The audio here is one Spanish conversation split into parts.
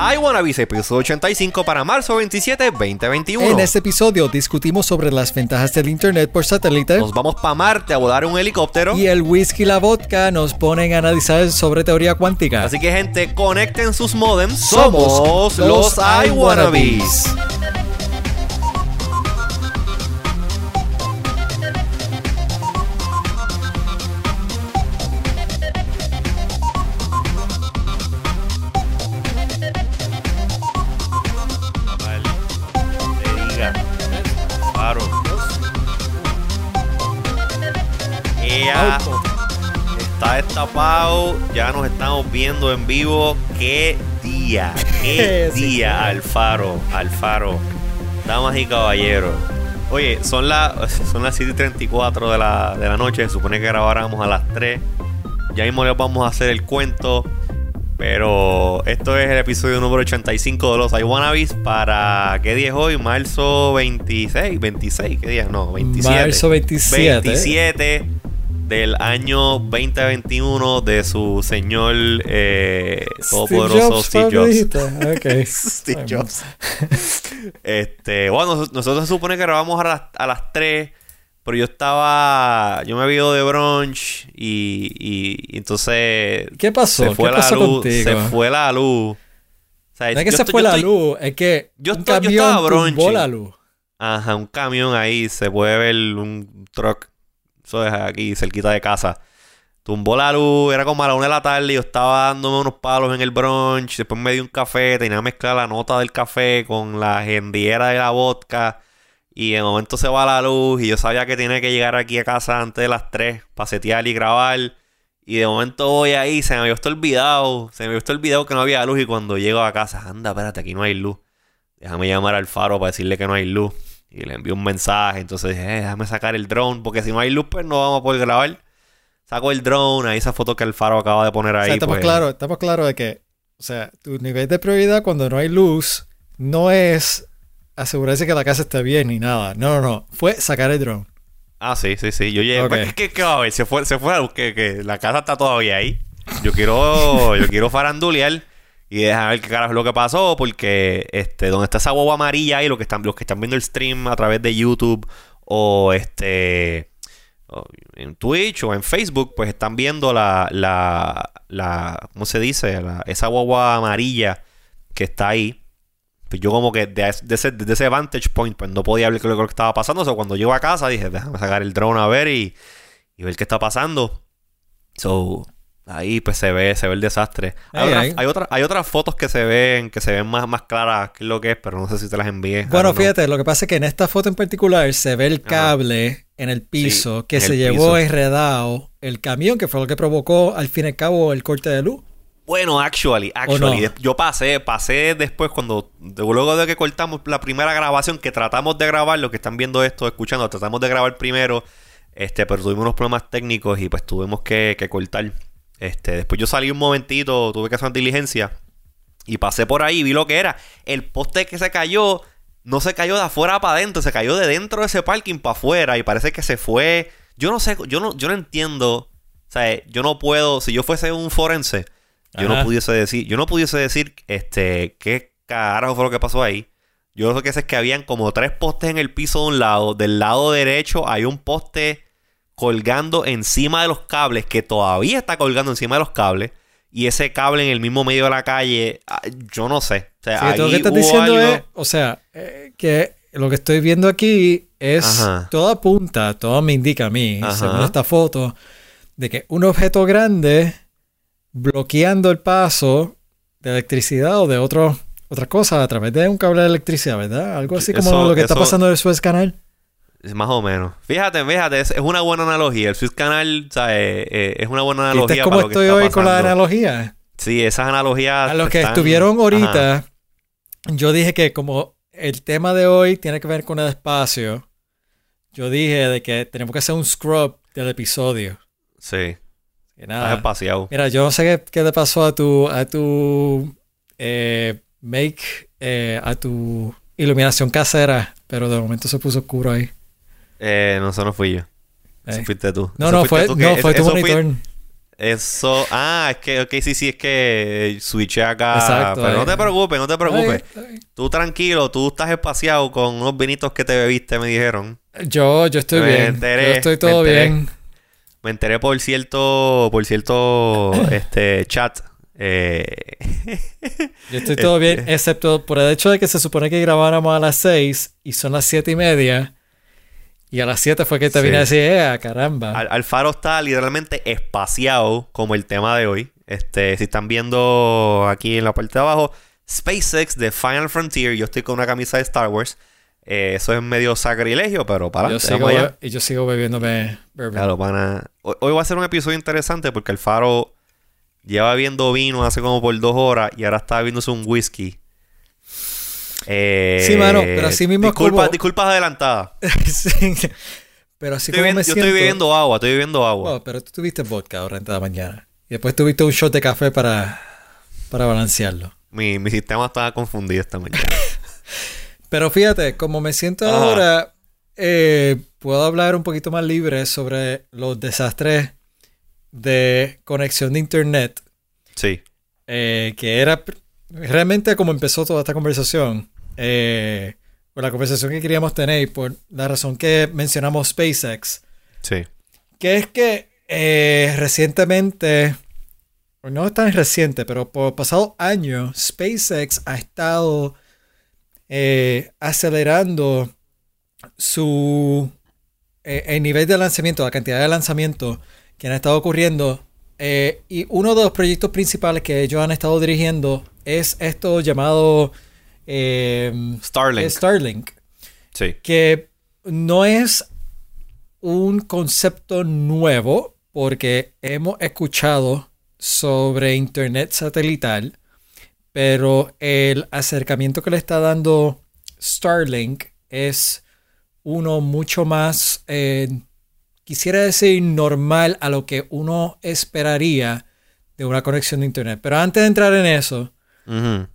I Wanna Be, episodio 85 para marzo 27, 2021. En este episodio discutimos sobre las ventajas del internet por satélite. Nos vamos para Marte a volar un helicóptero. Y el whisky y la vodka nos ponen a analizar sobre teoría cuántica. Así que gente, conecten sus modems. Somos, los I Wannabes. Destapado. Ya nos estamos viendo en vivo. ¡Qué día! ¡Qué Sí, día! claro. Alfaro, Alfaro. Damas y caballeros. Oye, son, las son las 7 y 34 de la, de la noche. Se supone que grabáramos a las 3. Ya mismo les vamos a hacer el cuento. Pero esto es el episodio número 85 de los iWannabes para... ¿Qué día es hoy? Marzo 26, 26, ¿qué día? No, 27. Marzo 27. 27 del año 2021 de su señor eh, todopoderoso Steve ¿cuál Jobs. Steve Jobs. este, bueno, nos- nosotros se supone que grabamos a las, a las 3, pero yo estaba, yo me había ido de brunch y, y- y entonces ¿Qué pasó? se fue ¿Qué la pasó luz, contigo? se fue la luz. O sea, No es que se fue la estoy- luz, es que yo un estoy- yo camión estaba la luz. Ajá, un camión ahí, se puede ver un truck. Eso es aquí, cerquita de casa. Tumbó la luz, era como a la una de la tarde. Yo estaba dándome unos palos en el brunch. Después me di un café, tenía que mezclar la nota del café con la gendiera de la vodka. Y de momento se va la luz. Y yo sabía que tenía que llegar aquí a casa antes de las 3 para y grabar. Y de momento voy ahí, se me había olvidado. Se me había olvidado que no había luz. Y cuando llego a casa, anda, espérate, aquí no hay luz. Déjame llamar al faro para decirle que no hay luz. Y le envío un mensaje. Entonces dije, eh, déjame sacar el drone. Porque si no hay luz, pues no vamos a poder grabar. Saco el drone, ahí esa foto que el faro acaba de poner O ahí. sea, estamos pues, claros estamos claros de que, o sea, tu nivel de prioridad cuando no hay luz no es asegurarse que la casa esté bien ni nada. No, no, no. Fue sacar el drone. Ah, sí, sí, sí. Yo llegué. Ok. Pues, ¿qué, qué va a ver? Se fue, se fue luz, que, que la casa está todavía ahí. Yo quiero, yo quiero farandulear y dejar ver qué carajo es lo que pasó. Porque este, donde está esa guagua amarilla ahí, los que están, los que están viendo el stream a través de YouTube o este en Twitch o en Facebook, pues están viendo la, la, la ¿cómo se dice? Esa guagua amarilla que está ahí. Pues yo como que de, de ese, de ese vantage point, pues no podía ver es lo que estaba pasando. O sea, cuando llego a casa dije, déjame sacar el drone a ver y, y ver qué está pasando. So, ahí pues se ve, se ve el desastre. Hay, Ay, otras, ay. hay, otras, hay otras fotos que se ven, que se ven más, más claras qué es lo que es, pero no sé si te las envié. Bueno, fíjate, lo que pasa es que en esta foto en particular se ve el cable en el piso Sí, que se llevó piso. enredado el camión, que fue lo que provocó al fin y al cabo el corte de luz. Bueno, actually, actually, no? yo pasé, pasé después cuando, luego de que cortamos la primera grabación, que tratamos de grabar, los que están viendo esto, escuchando, tratamos de grabar primero, este, pero tuvimos unos problemas técnicos y pues tuvimos que, que cortar. Este, después yo salí un momentito, tuve que hacer una diligencia y pasé por ahí vi lo que era. El poste que se cayó, no se cayó de afuera para adentro, se cayó de dentro de ese parking para afuera y parece que se fue. Yo no sé, yo no, yo no entiendo. O sea, yo no puedo, si yo fuese un forense, yo no pudiese decir, yo no pudiese decir, este, qué carajo fue lo que pasó ahí. Yo lo que sé es que habían como tres postes en el piso de un lado. Del lado derecho hay un poste colgando encima de los cables, que todavía está colgando encima de los cables. Y ese cable en el mismo medio de la calle, ah, yo no sé. O sea, Sí, todo lo que estás diciendo algo- es, o sea, eh, que lo que estoy viendo aquí es Ajá. toda apunta, todo me indica a mí, Ajá. según esta foto, de que un objeto grande bloqueando el paso de electricidad o de otro, otra cosa a través de un cable de electricidad, ¿verdad? Algo así como Eso- lo que está pasando en el Suez Canal. Más o menos. Fíjate, fíjate, es, es una buena analogía. El Swiss Canal, eh, eh, es una buena ¿Viste analogía cómo para lo que estoy está hoy con la pasando. analogía? Sí, esas analogías. A los que están- estuvieron Ajá. ahorita, yo dije que como el tema de hoy tiene que ver con el espacio, yo dije de que tenemos que hacer un scrub del episodio. Sí, Que estás nada. espaciado. Mira, yo no sé qué, qué le pasó a tu, a tu eh, make, eh, a tu iluminación casera, pero de momento se puso oscuro ahí. Eh, no, eso no fui yo. Eso Eh. fuiste tú. No, Eso no, fue, tú no, fue tu fui- monitor. Eso, ah, es que, ok, sí, sí, es que switché acá. Exacto, pero no te preocupes, no te preocupes. Ay, ay. Tú tranquilo, tú estás espaciado con unos vinitos que te bebiste, me dijeron. Yo, yo estoy Me bien. enteré, yo estoy me todo enteré. bien. Me enteré por cierto, por cierto, este chat. Eh, Yo estoy todo bien, Este. excepto por el hecho de que se supone que grabáramos a las 6 y son las 7 y media. Y a las 7 fue que te Sí. vine a decir, eh, caramba. Al- Alfaro está literalmente espaciado como el tema de hoy. Este, si están viendo aquí en la parte de abajo, SpaceX de Final Frontier. Yo estoy con una camisa de Star Wars. Eh, eso es medio sacrilegio, pero para yo sigo, y yo sigo bebiéndome bourbon. Claro, pana. Hoy, hoy va a ser un episodio interesante porque Alfaro lleva bebiendo vino hace como por dos horas y ahora está bebiéndose un whisky. Eh, Sí, mano, pero así mismo es disculpa- como- Disculpas adelantadas. Sí. Pero así Estoy como me yo siento... estoy bebiendo agua, estoy bebiendo agua. Wow, pero tú tuviste vodka ahora en la mañana. Y después tuviste un shot de café para, para balancearlo. Mi, mi sistema estaba confundido esta mañana. Pero fíjate, como me siento Ajá. ahora, eh, puedo hablar un poquito más libre sobre los desastres de conexión de internet, Sí. eh, que era realmente como empezó toda esta conversación, eh, o la conversación que queríamos tener, y por la razón que mencionamos SpaceX, Sí. que es que eh, recientemente, o no es tan reciente, pero por pasado años, SpaceX ha estado eh, acelerando su eh, el nivel de lanzamiento, la cantidad de lanzamientos que han estado ocurriendo. y uno de los proyectos principales que ellos han estado dirigiendo es esto llamado eh, Starlink. Starlink sí. que no es un concepto nuevo porque hemos escuchado sobre internet satelital, pero el acercamiento que le está dando Starlink es uno mucho más, eh, quisiera decir, normal a lo que uno esperaría de una conexión de internet. Pero antes de entrar en eso,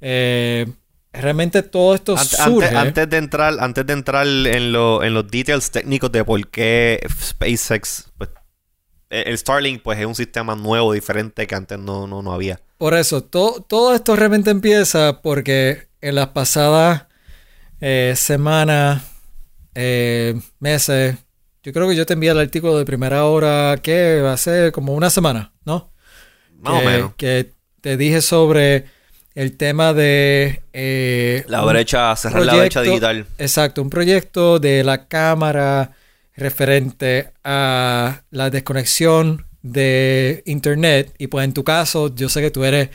eh, realmente todo esto surge. Antes, antes de entrar, antes de entrar en, lo- en los details técnicos de por qué SpaceX, pues, el el Starlink, pues es un sistema nuevo, diferente que antes no, no, no había. Por eso, to- todo esto realmente empieza porque en las pasadas eh, semanas, eh, meses, yo creo que yo te envié el artículo de primera hora que hace como una semana, ¿no? Más que, o menos. que te dije sobre el tema de... eh, La brecha, cerrar la brecha digital. Exacto, un proyecto de la cámara referente a la desconexión de internet. Y pues en tu caso, yo sé que tú eres,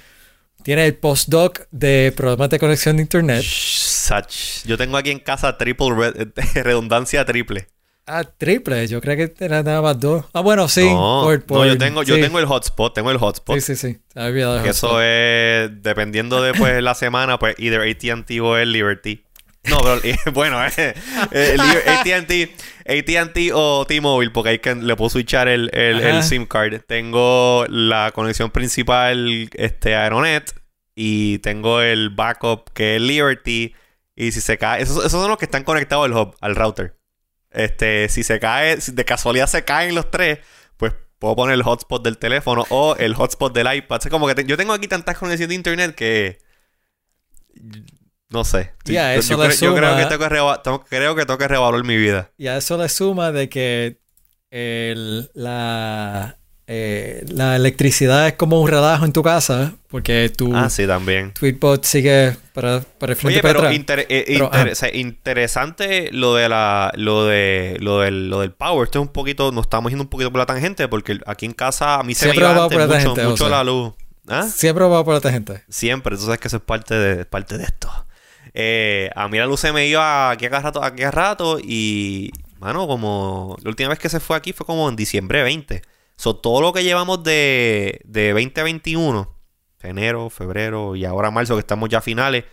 tienes el postdoc de problemas de conexión de internet. Shh, Sach. Yo tengo aquí en casa triple red- redundancia triple. Ah, triple, yo creo que era nada más dos. Ah, bueno, sí. no, por- no, yo tengo, yo tengo el hotspot, tengo el hotspot. Sí, sí, sí. Había eso es, dependiendo de pues, la semana, pues either AT&T o el Liberty. No, pero bueno, eh, eh, AT&T o T-Mobile, porque ahí que le puedo switchar el, el, el. SIM card. Tengo la conexión principal, este, Aeronet, y tengo el backup que es Liberty. Y si se cae, esos, esos son los que están conectados al hub, al router. Este, si se cae, si de casualidad se caen los tres, pues puedo poner el hotspot del teléfono o el hotspot del iPad. Es como que te- yo tengo aquí tantas conexiones de internet que no sé. Yo, eso yo le creo, yo creo que tengo que, reva- tengo- creo que tengo que revaluar mi vida. Y a eso le suma de que el- la, eh, la electricidad es como un relajo en tu casa, porque tu Ah, sí, también. Tweetbot sigue para, para el frente Oye, para pero atrás. inter- eh, Pero, inter- ah. o sea, interesante lo de la lo de lo del, lo del power. Esto es un poquito, nos estamos yendo un poquito por la tangente porque aquí en casa a mí se Siempre me iba antes por la mucho, tangente, mucho la luz. ¿Ah? Siempre va por otra gente. Siempre, tú sabes que eso es parte de, parte de esto. Eh, a mí la luz se me iba aquí a cada rato, aquí a rato y, mano, como la última vez que se fue aquí fue como en diciembre 20. So, todo lo que llevamos de, de 2021, enero, febrero y ahora marzo, que estamos ya a finales,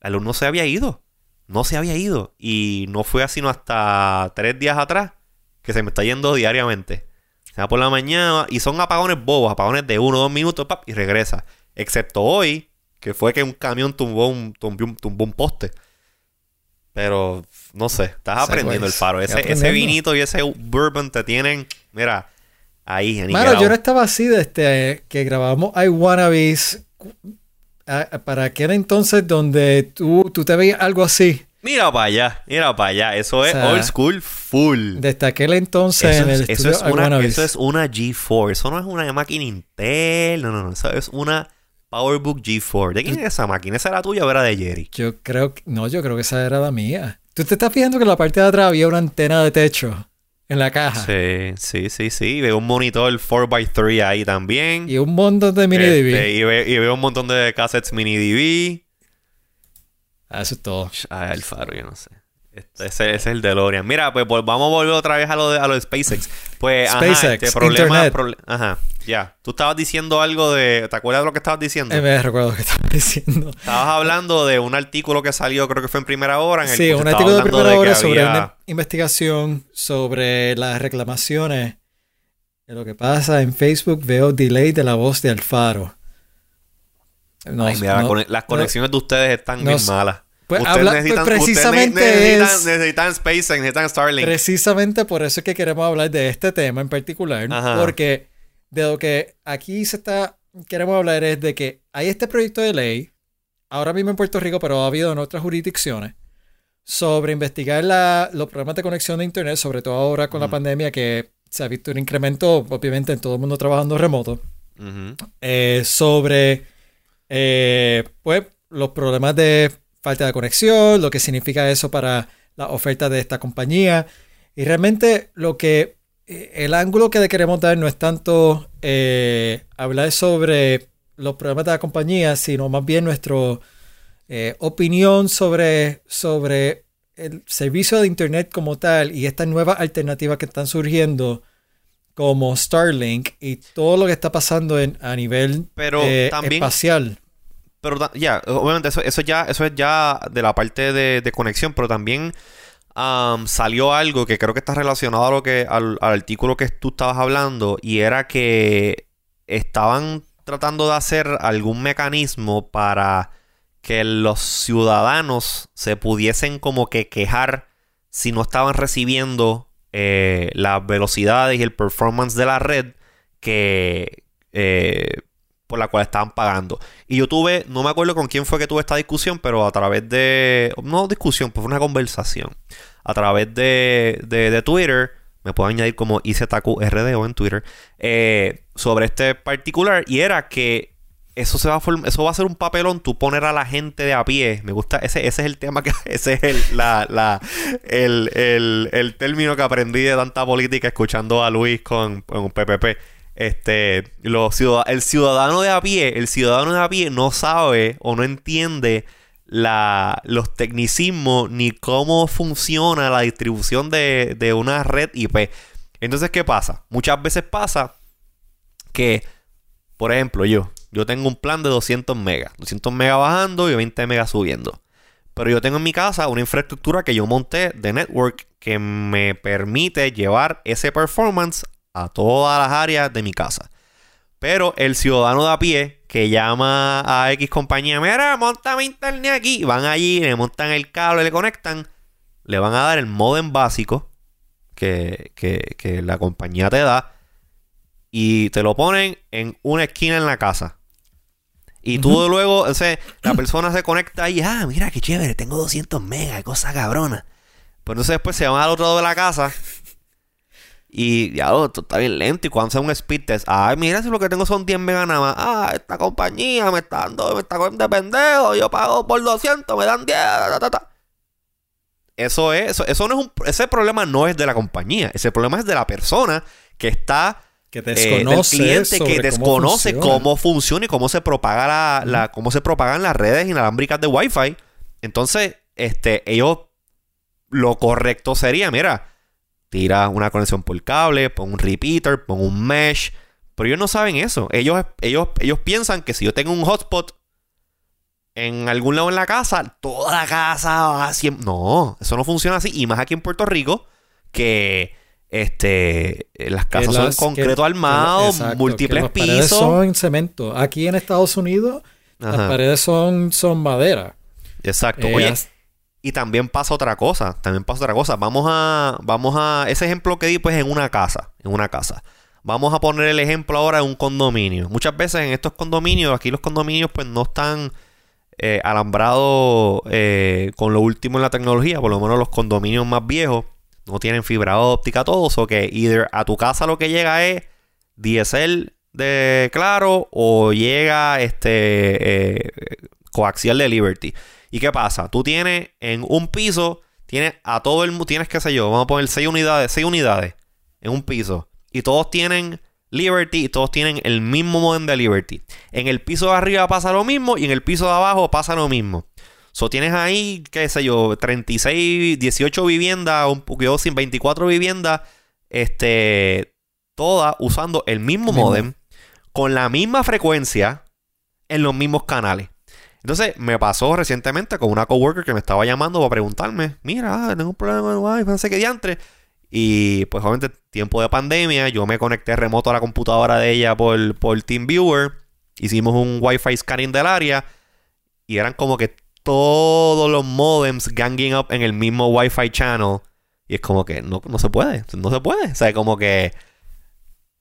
la luz no se había ido. No se había ido. Y no fue así no hasta tres días atrás que se me está yendo diariamente. Se va por la mañana y son apagones bobos, apagones de uno o dos minutos pap, y regresa. Excepto hoy, que fue que un camión tumbó un, tumbó un, tumbó un poste. Pero, no sé, estás aprendiendo el faro. Ese, ese vinito y ese bourbon te tienen, mira, Ahí, Mano, aniquilado. yo no estaba así desde que grabamos I Wannabes ah, para aquel entonces donde tú, tú te veías algo así. Mira para allá, mira para allá. Eso es O sea, old school full. Desde aquel entonces Eso en el es, eso es una, eso es una G4. Eso no es una máquina Intel. No, no, no. Eso es una PowerBook G4. ¿De quién es esa máquina? ¿Esa era tuya o era de Jerry? Yo creo que... No, yo creo que esa era la mía. ¿Tú te estás fijando que en la parte de atrás había una antena de techo en la caja? Sí, sí, sí, sí. Veo un monitor 4x3 ahí también. Y un montón de mini Este, DV. y, ve- y veo un montón de cassettes mini DV. Ah, Eso es todo. Ah, el faro, yo no sé. Este- ese, ese es el DeLorean. Mira, pues vol- vamos a volver otra vez a lo de, a lo de SpaceX. Pues, ajá, SpaceX, este problema, Internet. ajá, ya. Tú estabas diciendo algo de... ¿Te acuerdas de lo que estabas diciendo? Eh, me recuerdo que estaba diciendo. Estabas hablando de un artículo que salió, creo que fue en primera hora. En el Sí, un artículo de primera hora sobre había- una investigación sobre las reclamaciones de lo que pasa en Facebook. Veo delay de la voz de Alfaro. No, Ay, mira, no- las conexiones de ustedes están bien malas. Pues ustedes habla- pues necesitan, precisamente ustedes necesitan, es- necesitan SpaceX, necesitan Starlink. Precisamente por eso es que queremos hablar de este tema en particular. Ajá. Porque de lo que aquí se está queremos hablar es de que hay este proyecto de ley, ahora mismo en Puerto Rico, pero ha habido en otras jurisdicciones, sobre investigar la- los problemas de conexión de Internet, sobre todo ahora con la pandemia, que se ha visto un incremento, obviamente, en todo el mundo trabajando remoto, eh, sobre eh, pues, los problemas de falta de conexión, lo que significa eso para la oferta de esta compañía. Y realmente lo que el ángulo que le queremos dar no es tanto eh, hablar sobre los problemas de la compañía, sino más bien nuestra opinión sobre, sobre el servicio de Internet como tal y estas nuevas alternativas que están surgiendo como Starlink y todo lo que está pasando en, a nivel Pero eh, también- espacial. Pero ya, obviamente eso, eso ya, eso es ya de la parte de, de conexión, pero también am, salió algo que creo que está relacionado lo que, al, al artículo que tú estabas hablando, y era que estaban tratando de hacer algún mecanismo para que los ciudadanos se pudiesen como que quejar si no estaban recibiendo eh, las velocidades y el performance de la red que eh, por la cual estaban pagando. Y yo tuve, no me acuerdo con quién fue que tuve esta discusión, pero a través de, no discusión, pues fue una conversación. A través de, de, Twitter, me puedo añadir como IZQRD o en Twitter, eh, sobre este particular. Y era que eso se va a eso va a ser un papelón, tú poner a la gente de a pie. Me gusta, ese, ese es el tema que, ese es el, la, la, el, el, el término que aprendí de tanta política escuchando a Luis con, con PPP. Este, el ciudadano de a pie, el ciudadano de a pie no sabe o no entiende los tecnicismos ni cómo funciona la distribución de, de una red IP. Entonces, ¿qué pasa? Muchas veces pasa que, por ejemplo, yo, yo tengo un plan de 200 megas, 200 megas bajando y 20 megas subiendo. Pero yo tengo en mi casa una infraestructura que yo monté de network que me permite llevar ese performance a todas las áreas de mi casa. Pero el ciudadano de a pie que llama a X compañía, mira, montame internet aquí, van allí, le montan el cable, le conectan, le van a dar el modem básico que, que, que la compañía te da y te lo ponen en una esquina en la casa. Y tú luego, o sea, la persona se conecta y, ah, mira qué chévere, tengo 200 megas, cosa cabrona. Pues entonces después se van al otro lado de la casa y ya, oh, esto está bien lento. Y cuando hace un speed test, ay, mira si lo que tengo son 10 megas nada más. Ah, esta compañía me está dando, me está cogiendo de pendejo. Yo pago por 200, me dan 10. ta, ta, ta. Eso es, eso, eso no es un, ese problema no es de la compañía. Ese problema es de la persona que está Que eh, del desconoce cliente sobre que cómo desconoce funciona. cómo funciona y cómo se propaga la, la- cómo se propagan las redes inalámbricas de Wi-Fi. Entonces, este, ellos lo correcto sería, mira, tira una conexión por cable, pon un repeater, pon un mesh. Pero ellos no saben eso. Ellos, ellos, ellos piensan que si yo tengo un hotspot en algún lado en la casa, toda la casa va a siempre. No, eso no funciona así. Y más aquí en Puerto Rico, que este las casas las- son concreto que- armado, exacto, múltiples las paredes pisos. son cemento. Aquí en Estados Unidos, las paredes son, son madera. exacto. Eh, Oye, Y también pasa otra cosa, también pasa otra cosa. Vamos a, vamos a, ese ejemplo que di pues en una casa, en una casa. vamos a poner el ejemplo ahora de un condominio. Muchas veces en estos condominios, aquí los condominios pues no están eh, alambrados eh, con lo último en la tecnología, por lo menos los condominios más viejos no tienen fibra óptica, todos, o que either a tu casa lo que llega es DSL de Claro o llega este eh, coaxial de Liberty. ¿Y qué pasa? Tú tienes en un piso, tienes a todo el mundo, tienes qué sé yo, vamos a poner 6 unidades, 6 unidades en un piso. Y todos tienen Liberty y todos tienen el mismo modem de Liberty. En el piso de arriba pasa lo mismo y en el piso de abajo pasa lo mismo. So tienes ahí, qué sé yo, 36, 18 viviendas, un poquito sin 24 viviendas, este, todas usando el mismo modem, con la misma frecuencia, en los mismos canales. Entonces, me pasó recientemente con una coworker que me estaba llamando para preguntarme, mira, tengo un problema el wifi, no sé qué diantre. Y pues obviamente tiempo de pandemia, yo me conecté remoto a la computadora de ella por, por TeamViewer. Hicimos un Wi-Fi scanning del área. Y eran como que todos los modems ganging up en el mismo Wi-Fi channel. Y es como que no, no se puede, no se puede. O sea, como que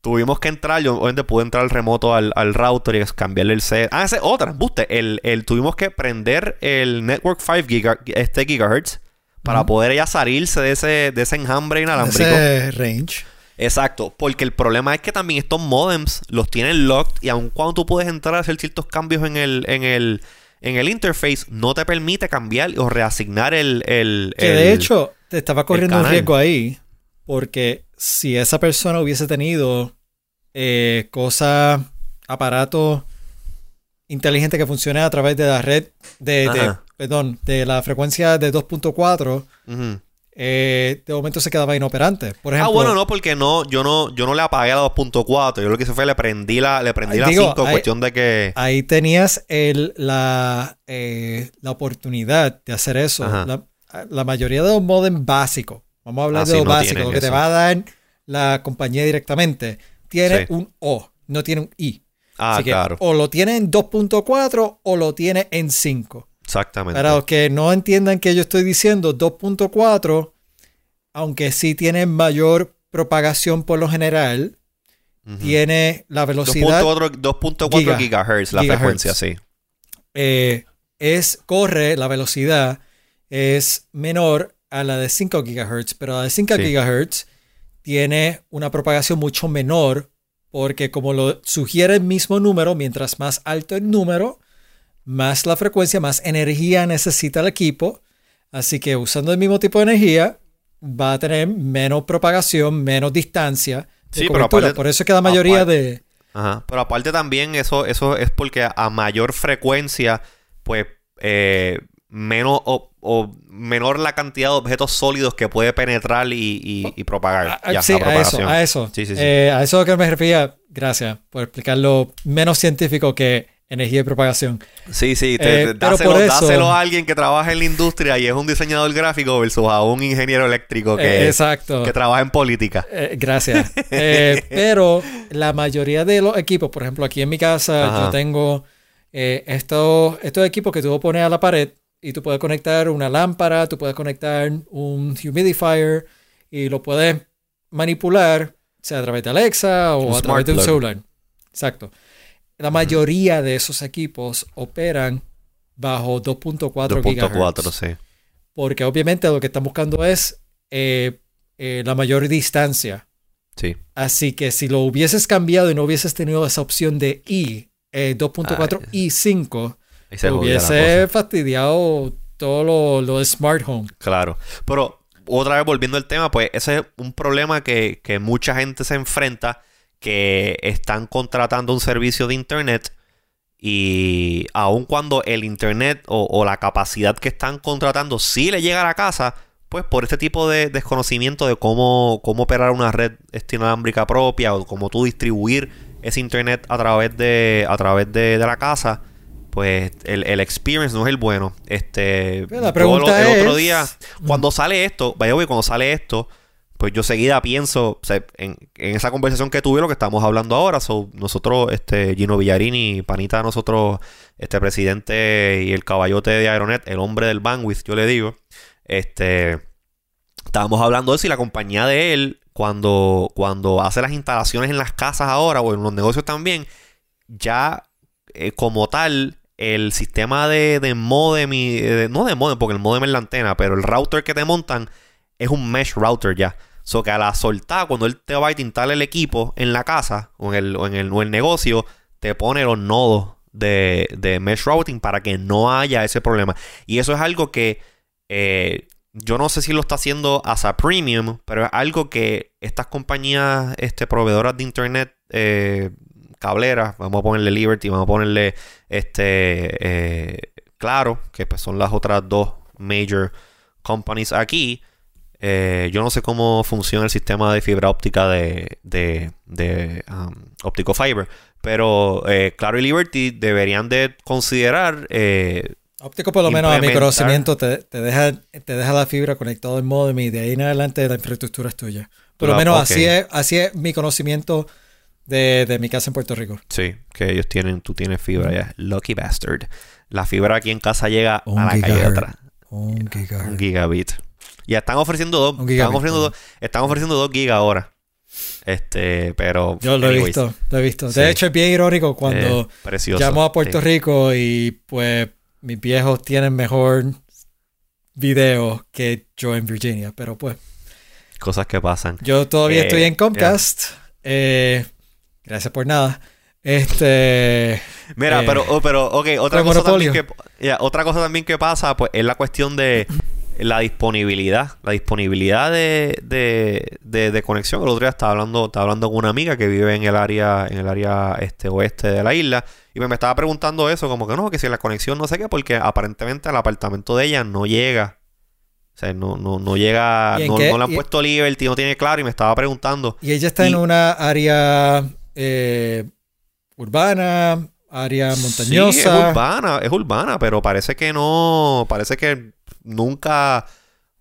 tuvimos que entrar, yo obviamente pude entrar remoto al, router y cambiarle el set. Ah, esa otra, buste. El, el, tuvimos que prender el Network 5 giga, este gigahertz para poder ya salirse de ese, de ese enjambre inalámbrico. Ese range. Exacto, porque el problema es que también estos modems los tienen locked y aun cuando tú puedes entrar a hacer ciertos cambios en el, en el, en el interface, no te permite cambiar o reasignar el... el que de hecho, te estaba corriendo un riesgo ahí, porque si esa persona hubiese tenido eh, cosas, aparatos inteligentes que funcionen a través de la red de perdón, de la frecuencia de 2.4, eh, de momento se quedaba inoperante. Por ah, ejemplo, ah, bueno, no, porque no, yo no, yo no le apagué a la 2.4. Yo lo que hice fue le prendí la, le prendí la 5, cuestión de que. Ahí tenías el, la, eh, la oportunidad de hacer eso. La, mayoría de los modems básicos, vamos a hablar ah, de los básicos, lo que te va a dar la compañía directamente, tiene un O, no tiene un I. Ah, claro. O lo tiene en 2.4 o lo tiene en 5. Exactamente. Para los que no entiendan que yo estoy diciendo 2.4, aunque sí tiene mayor propagación por lo general, tiene la velocidad 2.4 gigahertz la frecuencia, sí. Eh, es corre la velocidad es menor a la de 5 gigahertz, pero la de 5 gigahertz tiene una propagación mucho menor porque como lo sugiere el mismo número, mientras más alto el número, más la frecuencia, más energía necesita el equipo. Así que usando el mismo tipo de energía, va a tener menos propagación, menos distancia. sí, pero Por eso es que la mayoría de. Ajá. Pero aparte también, eso, eso es porque a mayor frecuencia, pues eh, menos o, menor la cantidad de objetos sólidos que puede penetrar y, propagar. Ah, sí, a eso, a eso. Sí, sí, eh, a eso que me refería. Gracias por explicarlo menos científico que energía de propagación. Sí, sí, eh, dáselo, a alguien que trabaja en la industria y es un diseñador gráfico versus a un ingeniero eléctrico que, eh, exacto. que trabaja en política. Eh, gracias. pero la mayoría de los equipos, por ejemplo, aquí en mi casa yo tengo estos, estos equipos que tú pones a la pared y tú puedes conectar una lámpara, tú puedes conectar un humidifier y lo puedes manipular, sea a través de Alexa o a través de un celular. Exacto. La mayoría de esos equipos operan bajo 2.4 GHz. sí. Porque obviamente lo que están buscando es eh, eh, la mayor distancia. Sí. Así que si lo hubieses cambiado y no hubieses tenido esa opción de I, 2.4 y 5, hubiese fastidiado todo lo, lo, de Smart Home. Claro. Pero otra vez volviendo al tema, pues ese es un problema que, que mucha gente se enfrenta que están contratando un servicio de Internet y aun cuando el Internet o, la capacidad que están contratando sí le llega a la casa, pues por este tipo de desconocimiento de cómo, cómo operar una red inalámbrica propia o cómo tú distribuir ese Internet a través de, a través de, la casa, pues el, el, experience no es el bueno. Este, la pregunta el, otro día, cuando sale esto, vaya, cuando sale esto, pues yo seguida pienso en, esa conversación que tuve lo que estamos hablando ahora. nosotros, este, Gino Villarini, panita nosotros, este presidente y el caballote de Aeronet, el hombre del bandwidth, yo le digo, este, estábamos hablando de eso y la compañía de él, cuando, cuando hace las instalaciones en las casas ahora o en los negocios también, ya eh, como tal, el sistema de, de modem y... de- no de modem, porque el modem es la antena, pero el router que te montan es un mesh router ya. So que a la soltar, cuando él te va y te instala el equipo en la casa o en el, o en el, o el negocio, te pone los nodos de, de mesh routing para que no haya ese problema. Y eso es algo que eh, yo no sé si lo está haciendo as a premium, pero es algo que estas compañías este, proveedoras de internet eh, cableras, vamos a ponerle Liberty, vamos a ponerle este eh, Claro, que pues son las otras dos major companies aquí. Eh, yo no sé cómo funciona el sistema de fibra óptica de, de, de um, Optical Fiber, pero eh, Claro y Liberty deberían de considerar eh, Óptico, por lo menos a mi conocimiento, te, te deja, te deja la fibra conectada al modem y de ahí en adelante la infraestructura es tuya. Por lo menos así, es, así es mi conocimiento de, de mi casa en Puerto Rico. Sí, que ellos tienen, tú tienes fibra ya. Lucky bastard. La fibra aquí en casa llega Un a la calle gigahertz. atrás. Un gigahertz. Un gigabit. Ya están ofreciendo dos. Un Están gigabit, ofreciendo, dos, están ofreciendo dos gigas ahora. Este, pero. Yo lo he visto, lo he visto. Sí. De hecho, es bien irónico cuando eh, llamo a Puerto Sí. Rico y pues mis viejos tienen mejor video que yo en Virginia. Pero pues, Cosas que pasan. yo todavía Eh, estoy en Comcast. Eh, gracias por nada. Este. Mira, eh, pero, oh, pero, ok, otra cosa, también que, otra cosa también que pasa, pues, es la cuestión de la disponibilidad. La disponibilidad de, de, de, de conexión. El otro día estaba hablando, estaba hablando con una amiga que vive en el área, en el área este oeste de la isla. Y me, me estaba preguntando eso, como que no, que si la conexión no sé qué, porque aparentemente al apartamento de ella no llega. O sea, no, no, no llega, ¿Y en no, no le han puesto Liberty, no tiene claro, y me estaba preguntando. Y ella está en una área eh, urbana, área Sí, es montañosa. urbana, es urbana, pero parece que no, parece que nunca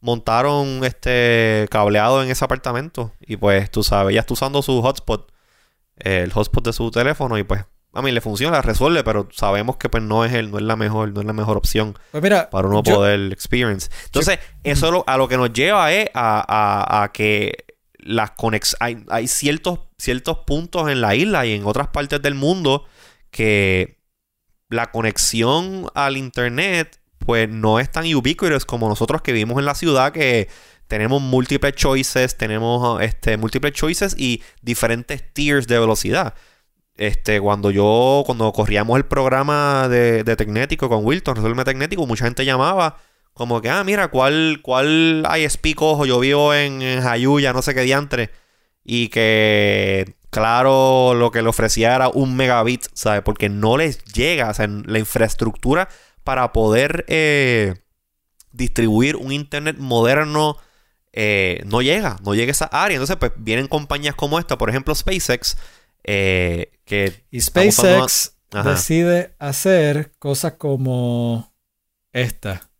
montaron este cableado en ese apartamento. Y pues tú sabes, ella está usando su hotspot, eh, el hotspot de su teléfono, y pues a mí le funciona, resuelve, pero sabemos que pues no es el, no es la mejor, no es la mejor opción pues mira, para uno yo- poder experience. Entonces, eso lo- a lo que nos lleva es a, a- a que las conex hay, hay ciertos, ciertos puntos en la isla y en otras partes del mundo que la conexión al internet pues no es tan ubiquitous como nosotros que vivimos en la ciudad que tenemos múltiples choices, tenemos este múltiples choices y diferentes tiers de velocidad. Este, cuando yo, cuando corríamos el programa de, de Tecnético con Wilton, Resuelve Tecnético, mucha gente llamaba como que, ah, mira, ¿cuál, cuál ISP cojo? Yo vivo en, en Jayuya, no sé qué diantre. Y que, claro, lo que le ofrecía era un megabit, ¿sabes? Porque no les llega, o sea, la infraestructura para poder eh, distribuir un internet moderno eh, no llega, no llega a esa área. Entonces, pues vienen compañías como esta, por ejemplo, SpaceX, eh, que y SpaceX decide hacer cosas como esta.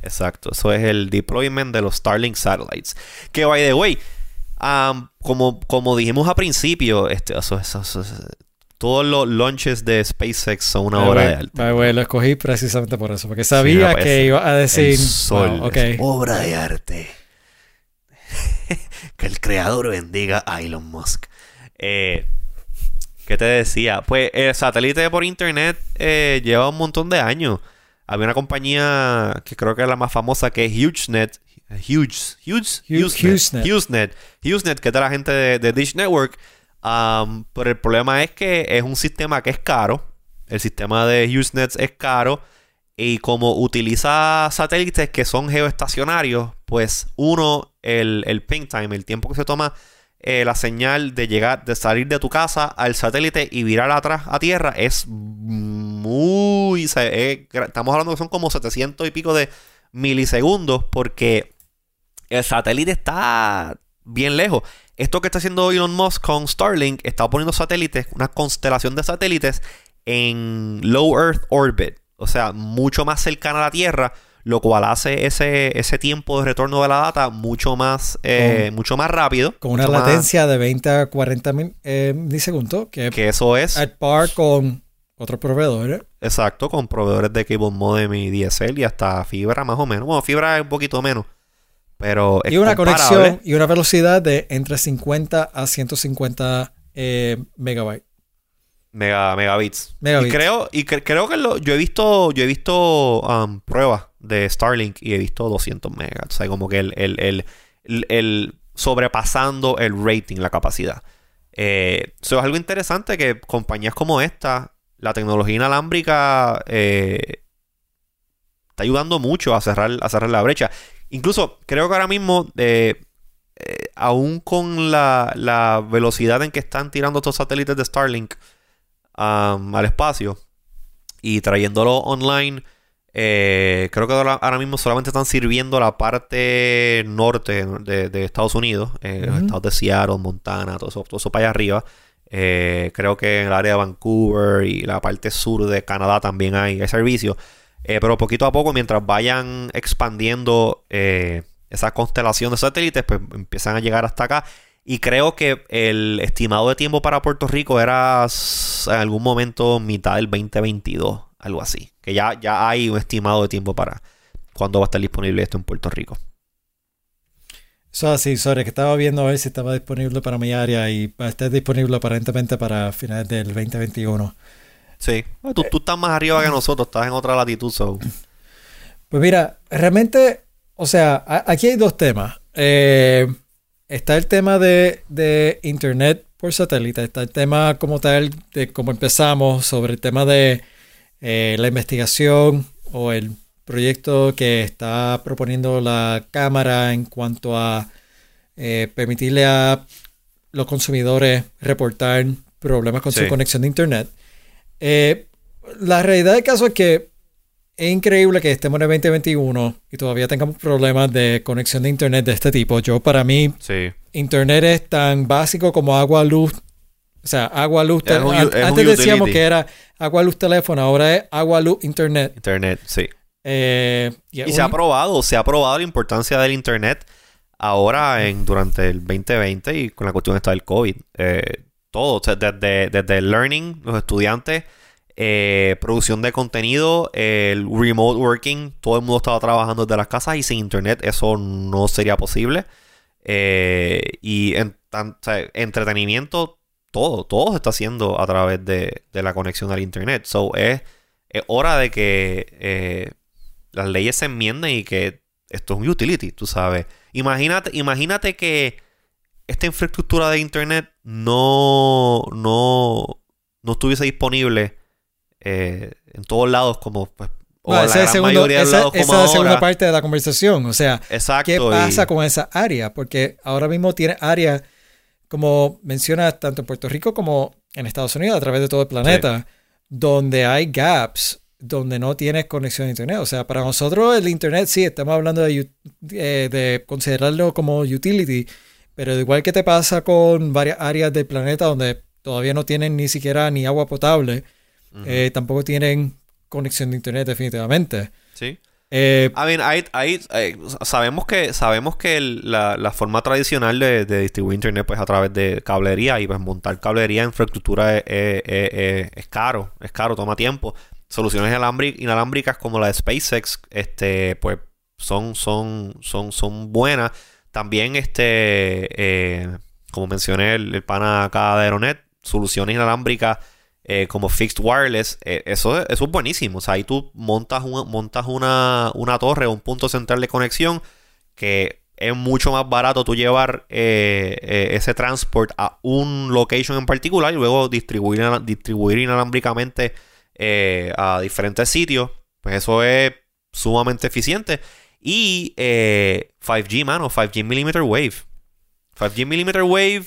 Exacto, eso es el deployment de los Starlink satellites. Que by the way, um, como, como dijimos al principio, este, eso- eso- eso- eso- todos los launches de SpaceX son una obra de arte. lo escogí precisamente por eso, porque sabía no, pues, que iba a decir. El sol wow, ok. es obra de arte. que el creador bendiga a Elon Musk. Eh, ¿Qué te decía? Pues el satélite por internet eh, lleva un montón de años. Había una compañía que creo que es la más famosa que es HughesNet. Hughes, Hughes, Hu- HughesNet. HughesNet. HughesNet. Que es de la gente de, de Dish Network. Um, pero el problema es que es un sistema que es caro. El sistema de HughesNet es caro. Y como utiliza satélites que son geoestacionarios, pues uno, el, el ping time, el tiempo que se toma eh, la señal de llegar, de salir de tu casa al satélite y virar atrás a tierra es muy... es estamos hablando que son como 700 y pico de milisegundos porque el satélite está bien lejos. Esto que está haciendo Elon Musk con Starlink está poniendo satélites, una constelación de satélites en low Earth orbit, o sea, mucho más cercana a la Tierra, lo cual hace ese, ese tiempo de retorno de la data mucho más, eh, mucho más rápido. Con una más- latencia de 20 a 40 mil, eh, milisegundos, que que eso es at par con otros proveedores. exacto con proveedores de cable modem y DSL y hasta fibra más o menos. Bueno, fibra es un poquito menos. Pero es Y una comparable. conexión y una velocidad de entre 50 a 150 eh, megabytes. Mega, megabits. Megabits. Y creo, y cre- creo que lo, yo he visto, yo he visto um, pruebas de Starlink y he visto 200 megas. O sea, como que el, el, el, el- el sobrepasando el rating, la capacidad. Eh, eso es algo interesante que compañías como esta, la tecnología inalámbrica eh, está ayudando mucho a cerrar, a cerrar la brecha. Incluso creo que ahora mismo, eh, eh, aún con la, la velocidad en que están tirando estos satélites de Starlink um, al espacio y trayéndolo online, eh, creo que ahora, ahora mismo solamente están sirviendo la parte norte de, de Estados Unidos, eh, los estados de Seattle, Montana, todo eso, todo eso para allá arriba. Creo que en el área de Vancouver y la parte sur de Canadá también hay, hay servicio. Eh, pero poquito a poco, mientras vayan expandiendo eh, esa constelación de satélites, pues empiezan a llegar hasta acá. Y creo que el estimado de tiempo para Puerto Rico era en algún momento mitad del 2022, algo así. Que ya, ya hay un estimado de tiempo para cuándo va a estar disponible esto en Puerto Rico. Eso así, sorry, que estaba viendo a ver si estaba disponible para mi área y va a estar disponible aparentemente para finales del 2021. Sí. Tú, tú estás más arriba que nosotros, estás en otra latitud. so. Pues mira, realmente, o sea, a- aquí hay dos temas. Eh, está el tema de, de Internet por satélite, está el tema como tal de cómo empezamos sobre el tema de eh, la investigación o el proyecto que está proponiendo la Cámara en cuanto a eh, permitirle a los consumidores reportar problemas con Sí. su conexión de Internet. Eh, la realidad del caso es que es increíble que estemos en el 2021 y todavía tengamos problemas de conexión de Internet de este tipo. Yo, para mí, Sí. Internet es tan básico como agua, luz. O sea, agua, luz. Un un antes decíamos que era agua, luz, teléfono. Ahora es agua, luz, Internet. Internet, sí. Eh, y se ha probado, se ha probado la importancia del Internet ahora en durante el 2020 y con la cuestión esta del COVID. Eh, todo, o desde, desde learning, los estudiantes, eh, producción de contenido, el remote working, todo el mundo estaba trabajando desde las casas y sin Internet eso no sería posible. Eh, y en tan- entretenimiento, todo, todo se está haciendo a través de, de la conexión al Internet. So, es, es hora de que eh, las leyes se enmienden y que esto es un utility, tú sabes. Imagínate, imagínate que esta infraestructura de internet no, no, no estuviese disponible eh, en todos lados como pues, o esa es la segunda parte de la conversación. O sea, Exacto. ¿Qué y- pasa con esa área? Porque ahora mismo tiene áreas, como mencionas, tanto en Puerto Rico como en Estados Unidos, a través de todo el planeta, donde hay gaps, donde no tienes conexión a Internet. O sea, para nosotros el Internet, sí, estamos hablando de, eh, de considerarlo como utility, pero igual que te pasa con varias áreas del planeta donde todavía no tienen ni siquiera ni agua potable, eh, tampoco tienen conexión de Internet definitivamente. Sí. Eh, I mean, hay- eh, sabemos que sabemos que el- la, la forma tradicional de, de distribuir internet pues a través de cablería y pues montar cablería en infraestructura es, es- es- es caro, es caro, toma tiempo. Soluciones inalámbric- inalámbricas como la de SpaceX, este, pues son, son, son, son buenas. También, este, eh, como mencioné, el, el pana acá de Aeronet, soluciones inalámbricas eh, como fixed wireless, eh, eso, es- eso es buenísimo. O sea, ahí tú montas, un- montas una, una torre, un punto central de conexión que es mucho más barato tú llevar ese transport a un location en particular y luego distribuir, distribuir inalámbricamente a diferentes sitios. Pues eso es sumamente eficiente. Y eh, 5G, mano, 5G millimeter wave. 5G millimeter wave,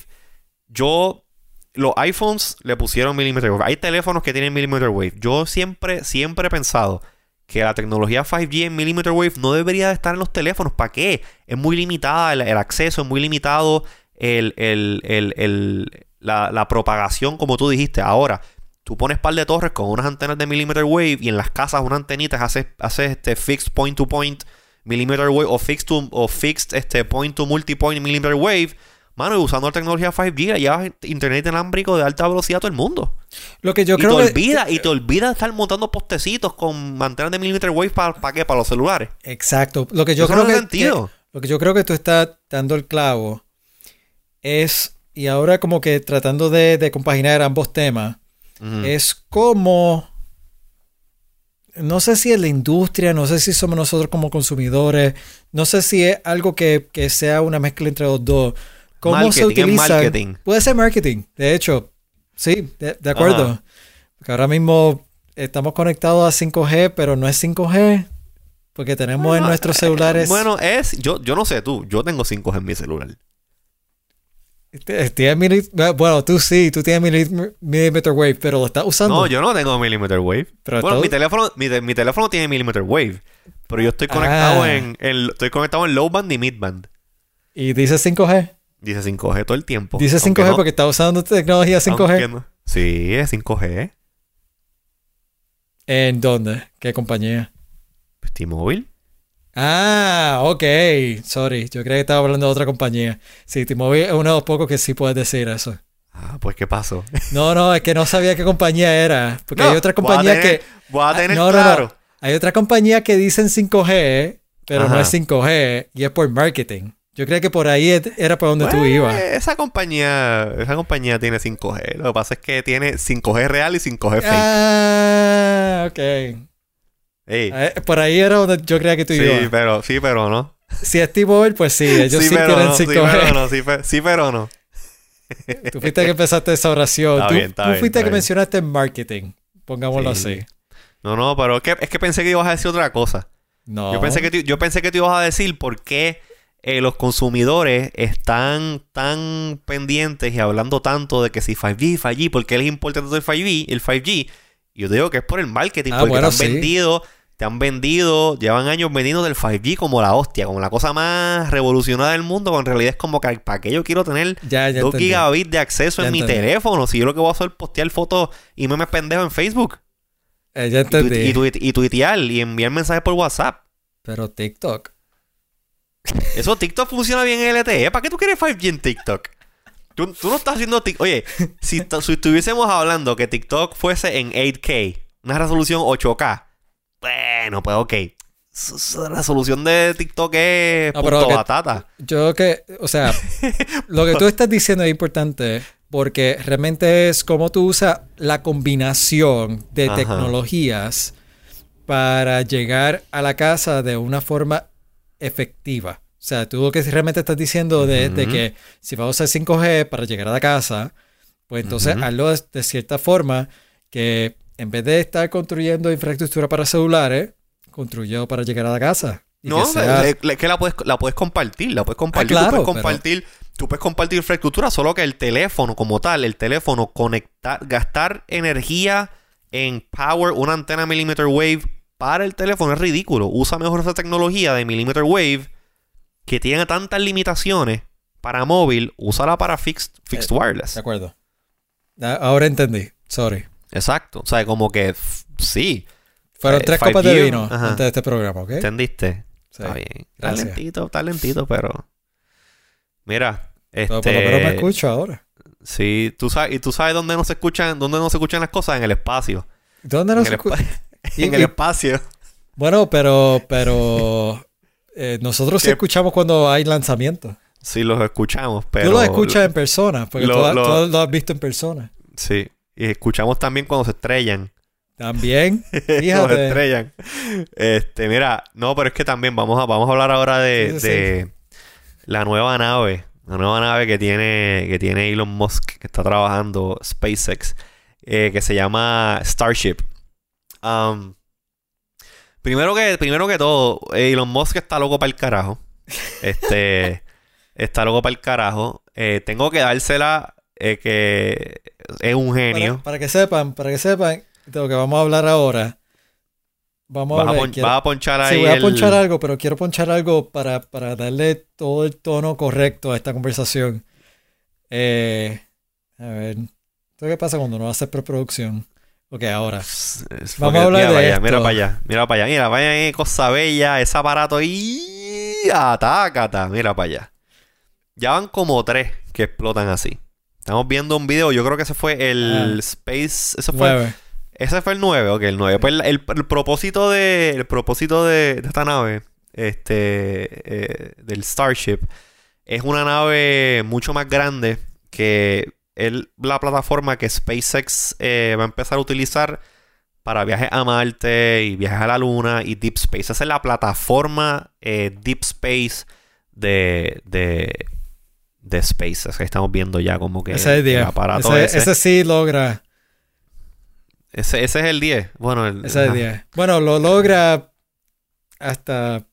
yo los iPhones le pusieron millimeter wave. Hay teléfonos que tienen millimeter wave. Yo siempre, siempre he pensado que la tecnología 5G en millimeter wave no debería de estar en los teléfonos. ¿Para qué? Es muy limitada el, acceso, es muy limitado el- el- la, la propagación, como tú dijiste. Ahora, tú pones par de torres con unas antenas de millimeter wave y en las casas unas antenitas haces, haces este fixed point to point millimeter wave o fixed to, o fixed este point to multipoint millimeter wave. Mano, y usando la tecnología 5G, le llevas internet inalámbrico de alta velocidad a todo el mundo. lo que yo y creo te que- olvida, y te olvida de estar montando postecitos con antenas de millimeter wave para qué, para los celulares. Exacto. Lo que yo creo que, lo que yo creo que tú estás dando el clavo es, y ahora como que tratando de, de compaginar ambos temas, es como, no sé si es la industria, no sé si somos nosotros como consumidores, no sé si es algo que, que sea una mezcla entre los dos. ¿Cómo se Marketing, es utiliza? marketing. Puede ser marketing, de hecho, sí, de, de acuerdo. Ajá. Porque ahora mismo estamos conectados a 5G, pero no es 5G, porque tenemos en nuestros eh, celulares... Bueno, es. Yo, yo no sé tú. Yo tengo 5G en mi celular. T- Tienes mili- bueno, tú sí, tú tienes millimeter wave, pero lo estás usando. No, yo no tengo millimeter wave. Pero bueno, mi teléfono, mi, te- mi teléfono tiene millimeter wave. Pero yo estoy conectado Ah. en, en- Estoy conectado en low band y mid band. Y dice 5G. Dice 5G todo el tiempo. Dice 5G Aunque no- porque está usando tecnología 5G. aunque no- Sí, es 5G. ¿En dónde? ¿Qué compañía? Pues, T-Mobile. Ah, ok. Sorry, yo creía que estaba hablando de otra compañía. Sí, T-Mobile es uno de los pocos que sí puedes decir eso. Ah, pues ¿qué pasó? No, no, es que no sabía qué compañía era. Porque No, hay otra voy a compañía tener- que... Voy a Ah, tener no, no, no. claro. Hay otra compañía que dicen 5G, pero no es 5G y es por marketing. Yo creía que por ahí era por donde tú Pues, ibas. Esa compañía, esa compañía tiene 5G. Lo que pasa es que tiene 5G real y 5G fake. Ah, ok. Ey, Eh, Por ahí era donde yo creía que tú sí, ibas. pero sí, pero no. Si es T-Mobile, pues sí, ellos sí, pero tienen no, sí, 5G. pero no, sí, pe- sí, pero no. Tú fuiste que empezaste esa oración. Está tú bien, está tú bien, fuiste está que bien. mencionaste marketing. Pongámoslo Sí. así. No, no, pero es que, es que pensé que ibas a decir otra cosa. No. Yo pensé que tú, yo pensé que tú ibas a decir por qué eh, los consumidores están tan pendientes y hablando tanto de que si 5G, 5G, ¿por qué les importa tanto el 5G? El 5G. Y yo te digo que es por el marketing, Ah, porque bueno, han sí. vendido, te han vendido, llevan años vendiendo del 5G como la hostia, como la cosa más revolucionada del mundo, cuando en realidad es como que para qué yo quiero tener Ya, ya 2 entendí. gigabits de acceso Ya en mi teléfono. Si yo lo que voy a hacer es postear fotos y memes pendejos en Facebook. Eh, ya Y, y, y tuitear y enviar mensajes por WhatsApp. Pero TikTok. Eso TikTok funciona bien en LTE. ¿Para qué tú quieres 5G en TikTok? Tú, tú no estás haciendo TikTok. Oye, si, si estuviésemos hablando que TikTok fuese en 8K, una resolución 8K, bueno, pues ok. La resolución de TikTok es No, punto que- batata. Yo que, o sea, lo que tú estás diciendo es importante porque realmente es cómo tú usas la combinación de Ajá. tecnologías para llegar a la casa de una forma efectiva. O sea, tú lo que realmente estás diciendo de, que si vas a usar 5G para llegar a la casa, pues entonces Ujú. hazlo de, de cierta forma que en vez de estar construyendo infraestructura para celulares, construyó para llegar a la casa. No, que sea- es que la puedes, la puedes compartir, la puedes compartir. claro, tú puedes pero- compartir, tú puedes compartir infraestructura, solo que el teléfono como tal, el teléfono conectar, gastar energía en power, una antena millimeter wave para el teléfono es ridículo. Usa mejor esa tecnología de millimeter wave que tiene tantas limitaciones para móvil, úsala para fixed, fixed De wireless. acuerdo. Ah, Ahora entendí. Sorry. Exacto. O sea, como que sí. Fueron Eh, tres copas de 5G, vino ajá. antes de este programa, ¿ok? ¿Entendiste? Sí. Está bien. gracias. Talentito, talentito, pero. Mira, este. Pero por lo menos me escucho ahora. Sí, tú sabes, y tú sabes dónde no se escuchan, dónde no se escuchan las cosas en el espacio. ¿Dónde En nos el, escucha? espa- Y- en el espacio. Bueno, pero, pero eh, nosotros sí escuchamos cuando hay lanzamientos. Sí, los escuchamos, pero. Tú lo escuchas en persona, porque lo- tú, lo- tú lo has visto en persona. Sí. Y escuchamos también cuando se estrellan. También, Cuando se estrellan. Este, mira, no, pero es que también vamos a, vamos a hablar ahora de, Sí, sí, de la nueva nave. La nueva nave que tiene, que tiene Elon Musk, que está trabajando SpaceX, eh, que se llama Starship. Um, primero, que, primero que todo, Elon Musk está loco para el carajo. Este, está loco para el carajo. Eh, tengo que dársela eh, que es un genio. Para, para que sepan, para que sepan de lo que vamos a hablar ahora. Vamos Vas a a, quiero- vas a ponchar ahí Sí, voy a el- ponchar algo, pero quiero ponchar algo para, para darle todo el tono correcto a esta conversación. Eh, a ver, ¿esto qué pasa cuando no hace preproducción? Ok, ahora. Es- es Vamos a hablar mira de para allá, esto. Mira para allá, mira para allá, mira, vaya cosa bella, ese aparato ahí, atácata, mira para allá. Ya van como tres que explotan así. Estamos viendo un video, yo creo que ese fue el Ah. Space, ese fue, Nueve. ese fue el 9, ok, el 9. Pues el, el- el propósito de, el propósito de, de esta nave este, eh, del Starship, es una nave mucho más grande que es la plataforma que SpaceX eh, va a empezar a utilizar para viajes a Marte y viajes a la Luna y Deep Space. Esa es la plataforma eh, Deep Space de, de, de Space. Es que estamos viendo ya como que Ese es el el 10. aparato Ese, ese. ese sí logra. Ese, ese es el 10. Bueno, el, Ese es el ajá. 10. Bueno, lo logra hasta.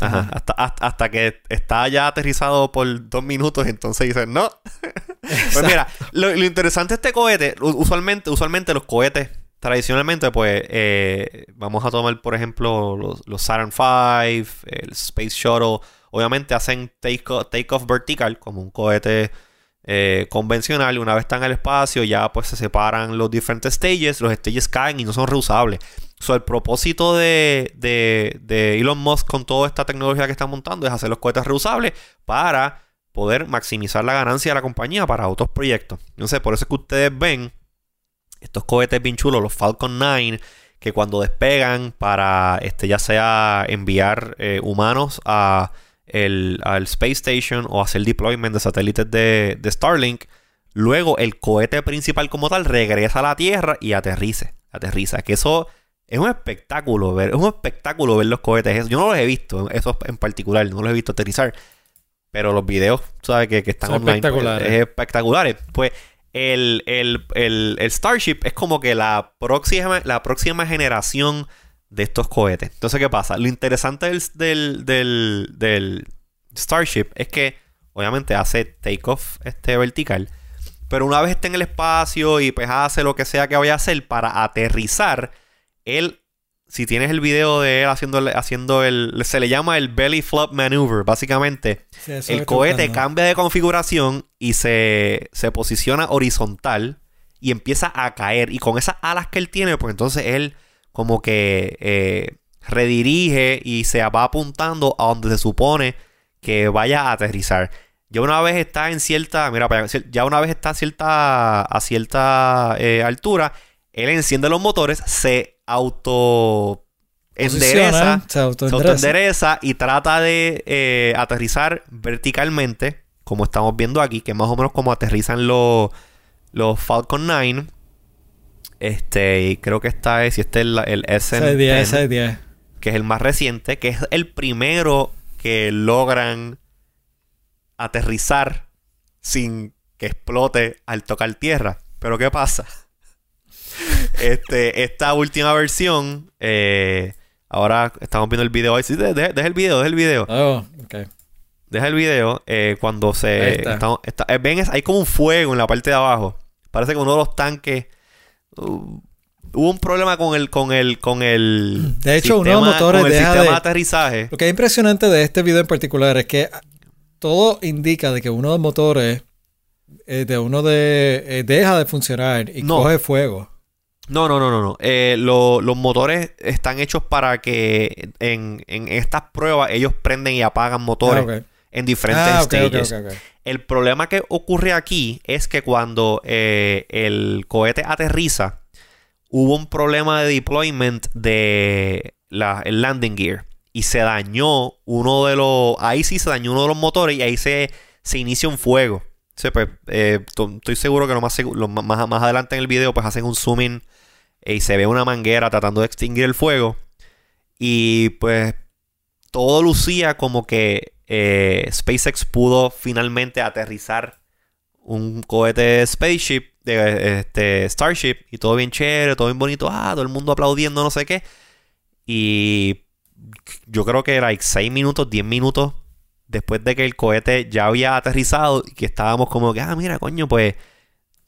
Ajá. Hasta, hasta, hasta que está ya aterrizado por dos minutos, entonces dicen no. pues mira, lo, lo interesante de este cohete, usualmente, usualmente los cohetes, tradicionalmente, pues eh, vamos a tomar, por ejemplo, los, los Saturn V, el Space Shuttle, obviamente hacen take-off take off vertical, como un cohete eh, convencional, y una vez están en el espacio, ya pues se separan los diferentes stages, los stages caen y no son reusables. So, el propósito de, de- de Elon Musk con toda esta tecnología que está montando es hacer los cohetes reusables para poder maximizar la ganancia de la compañía para otros proyectos. Entonces, por eso es que ustedes ven estos cohetes bien chulos, los Falcon 9, que cuando despegan para este ya sea enviar eh, humanos a el, al Space Station o hacer deployment de satélites de, de Starlink, luego el cohete principal como tal regresa a la Tierra y aterrice, aterriza, que eso es un espectáculo ver, es un espectáculo ver los cohetes. Yo no los he visto, esos en particular, no los he visto aterrizar. Pero los videos, ¿sabes? Que, que están Son online. pues, espectaculares. es espectaculares. Pues el, el- el- el Starship es como que la próxima, la próxima generación de estos cohetes. Entonces, ¿qué pasa? Lo interesante del, del, del- del Starship es que obviamente hace takeoff este vertical. Pero una vez esté en el espacio y pues hace lo que sea que vaya a hacer para aterrizar, él, si tienes el video de él haciendo, el- haciendo el, se le llama el belly flop maneuver, básicamente. Sí, El cohete cambia de configuración y se, se posiciona horizontal y empieza a caer. Y con esas alas que él tiene, pues entonces él como que eh, redirige y se va apuntando a donde se supone que vaya a aterrizar. Ya una vez está en cierta, mira, ya una vez está a cierta, a cierta eh, altura, él enciende los motores, se auto endereza, se autoendereza. autoendereza y trata de eh, aterrizar verticalmente, como estamos viendo aquí, que es más o menos como aterrizan los, los Falcon 9. Este, y creo que esta es, y este es la- el Ese es 10, SN10, ese es 10. que es el más reciente, que es el primero que logran aterrizar sin que explote al tocar tierra. Pero ¿qué pasa? Este, esta última versión, eh, ahora estamos viendo el video. Ay, sí, de- de- deja el video, deja el video. Oh. Deja el video eh, cuando se... está. estamos- está- eh, ven, es- hay como un fuego en la parte de abajo. Parece que uno de los tanques... uh, hubo un problema con el... Con el, con el De hecho, uno de los sistema- motores con el deja sistema de- de aterrizaje. Lo que es impresionante de este video en particular es que todo indica de que uno de los motores eh, de uno de eh, deja de funcionar y No. coge fuego. No, no, no, no. no. Eh, lo- los motores están hechos para que en, en estas pruebas ellos prenden y apagan motores Ah. En diferentes Ah, stages. El problema que ocurre aquí es que cuando eh, el cohete aterriza, hubo un problema de deployment de la, el landing gear. Y se dañó uno de los. Ahí sí se dañó uno de los motores y ahí se, se inicia un fuego. Sí, pues, eh, to- estoy seguro que lo más, lo más, más adelante en el video pues hacen un zoom in eh, y se ve una manguera tratando de extinguir el fuego. Y pues todo lucía como que eh, SpaceX pudo finalmente aterrizar un cohete spaceship, de, este, Starship, y todo bien chévere, todo bien bonito, ah, todo el mundo aplaudiendo, no sé qué. Y yo creo que era like 6 minutos, 10 minutos después de que el cohete ya había aterrizado y que estábamos como que, ah, mira, coño, pues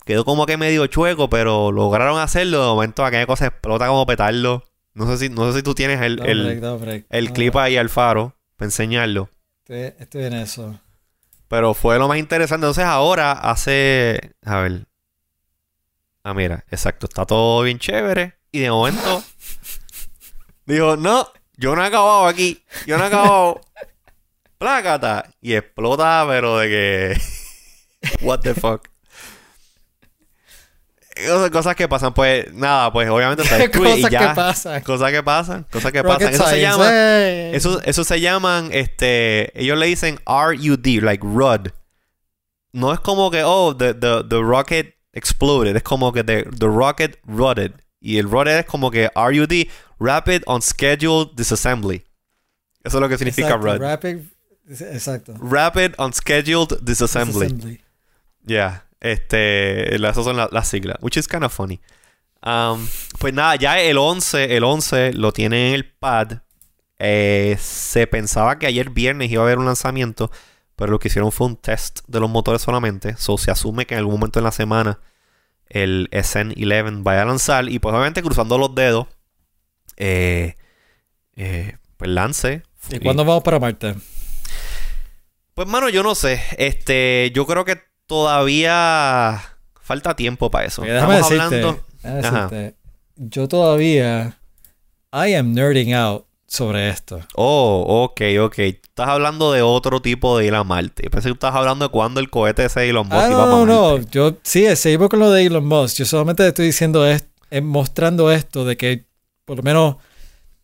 quedó como que medio chueco, pero lograron hacerlo. De momento aquella cosa explota como petardo. No sé si, no sé si tú tienes el, el, el clip ahí al faro para enseñarlo. Estoy, estoy en eso. Pero fue lo más interesante. Entonces ahora hace... A ver. Ah, mira. Exacto. Está todo bien chévere. Y de momento... dijo, no. Yo no he acabado aquí. Yo no he acabado. Plácata. Y explota, pero de que... What the fuck. Cosas- Cosas que pasan, pues nada, pues obviamente ¿Qué sabes tú y cosas ya. que pasan? Cosas que pasan, cosas que Rocket pasan. Eso se llama, eh. eso, eso se llaman, este, ellos le dicen RUD, like RUD. No es como que, oh, the, the, the rocket exploded. Es como que the, the rocket rutted. Y el rutted es como que RUD, Rapid Unscheduled Disassembly. Eso es lo que significa Exacto, RUD. Rapid, exacto. Rapid Unscheduled Disassembly. Assembly. Yeah, este, esas son la- las siglas, which is kind of funny. Um, pues nada, ya el 11, el 11 lo tiene en el pad. Eh, se pensaba que ayer viernes iba a haber un lanzamiento, pero lo que hicieron fue un test de los motores solamente. So se asume que en algún momento en la semana el SN11 vaya a lanzar y pues obviamente cruzando los dedos, eh, eh, pues lance. ¿Y cuándo vamos para Marte? Pues, mano, yo no sé. Este, yo creo que todavía falta tiempo para eso. Estamos decirte, hablando. decirte, yo todavía I am nerding out sobre esto. Oh, ok, ok. Estás hablando de otro tipo de ir a Marte. Pensé que estás hablando de cuando el cohete ese de Elon Musk Ah, iba no, para no, Marte. yo sí, seguimos con lo de Elon Musk. Yo solamente estoy diciendo es, es mostrando esto de que por lo menos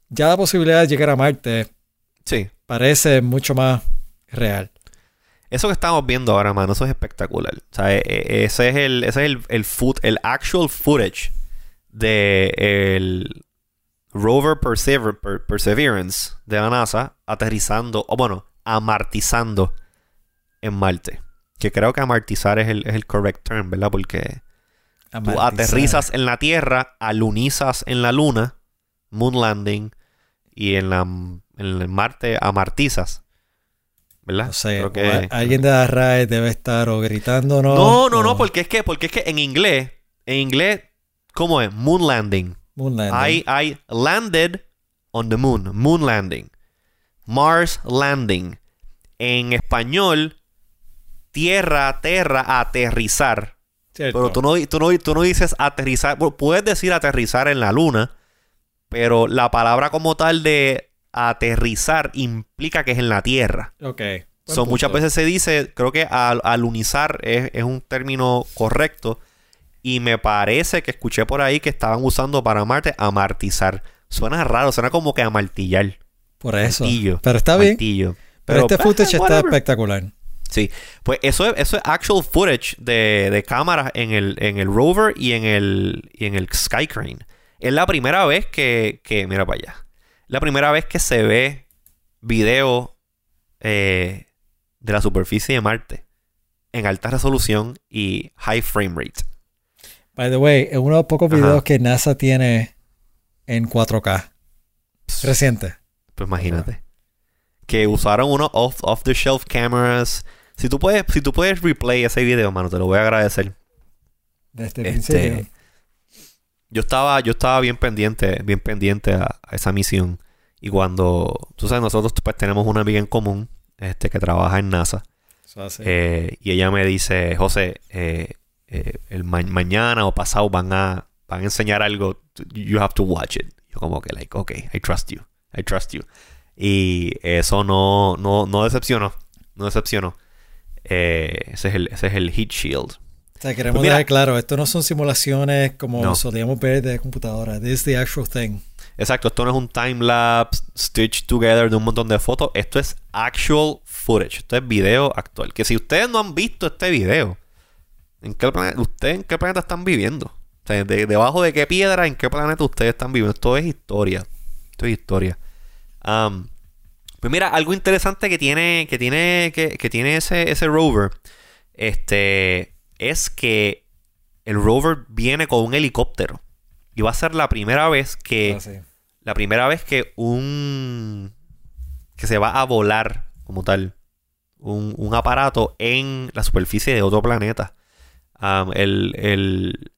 ya la posibilidad de llegar a Marte Sí. parece mucho más real. Eso que estamos viendo ahora, mano, eso es espectacular. O sea, e- e- ese es el, ese es el, el, foot- el actual footage de el rover Persever- Per- Perseverance de la NASA aterrizando, o bueno, amartizando en Marte. Que creo que amartizar es el, es el correct term, ¿verdad? Porque tú aterrizas en la Tierra, alunizas en la Luna, moon landing, y en, la, en el Marte amartizas. ¿Verdad? No sé, Creo que- alguien de la RAE debe estar o gritándonos. No, no, no, o porque es que, porque es que en inglés, en inglés, ¿cómo es? Moon landing. moon landing. I, I landed on the moon. Moon landing. Mars landing. En español, tierra, tierra, aterrizar. Cierto. Pero tú no, tú, no, tú no dices aterrizar. Puedes decir aterrizar en la luna, pero la palabra como tal de aterrizar implica que es en la tierra. Ok. So, muchas veces se dice, creo que al, alunizar es, es un término correcto. Y me parece que escuché por ahí que estaban usando para Marte amartizar. Suena raro, suena como que amartillar. Por eso. martillo, Pero está bien. Pero, este eh, footage está espectacular. Sí, pues eso es, eso es actual footage de, de cámaras en el, en el rover y en el, y en el Sky Crane. Es la primera vez que, que mira para allá, la primera vez que se ve video eh, de la superficie de Marte en alta resolución y high frame rate. By the way, es uno de los pocos Ajá. videos que NASA tiene en 4K. Reciente. Pues imagínate. Que usaron unos off, off the shelf cameras. Si tú puedes, si tú puedes replay ese video, mano, te lo voy a agradecer. Desde el Este, principio. Yo estaba, yo estaba bien pendiente, bien pendiente a, a esa misión. Y cuando, tú sabes, nosotros pues tenemos una amiga en común, este, que trabaja en NASA. Eh, y ella me dice, José, eh, eh, el ma- mañana o pasado van a, van a enseñar algo. You have to watch it. Yo como que, like, ok, I trust you. I trust you. Y eso no, no, no decepcionó. No decepcionó. Eh, ese, es el, ese es el heat shield. Sea, queremos pues mira- dejar claro, esto no son simulaciones como No. solíamos ver de computadora. This is the actual thing. Exacto, esto no es un time lapse stitched together de un montón de fotos. Esto es actual footage. Esto es video actual. Que si ustedes no han visto este video, ¿en qué planeta, ¿ustedes en qué planeta están viviendo? O sea, de- debajo de qué piedra, en qué planeta ustedes están viviendo. Esto es historia. Esto es historia. Am, pues mira, algo interesante que tiene, que tiene, que, que tiene ese, ese rover, este, es que el rover viene con un helicóptero. Y va a ser la primera vez que Ah, sí. la primera vez que un que se va a volar como tal un, un aparato en la superficie de otro planeta el, el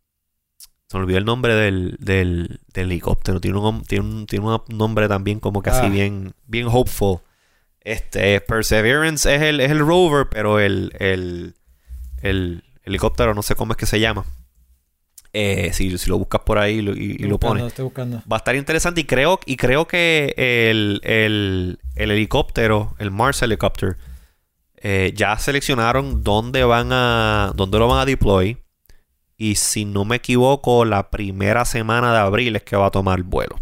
se me olvidó el nombre del, del, del helicóptero tiene un, tiene un tiene un nombre también como que así Ah. bien bien hopeful este Perseverance es el, es el rover pero el, el, el helicóptero no sé cómo es que se llama Eh, si, si lo buscas por ahí y lo- y, y Estoy lo buscando, pones Estoy buscando. Va a estar interesante y creo, y creo que el, el- el helicóptero, el Mars Helicopter, eh, ya seleccionaron dónde van a, dónde lo van a deploy. y si no me equivoco, la primera semana de abril es que va a tomar vuelo.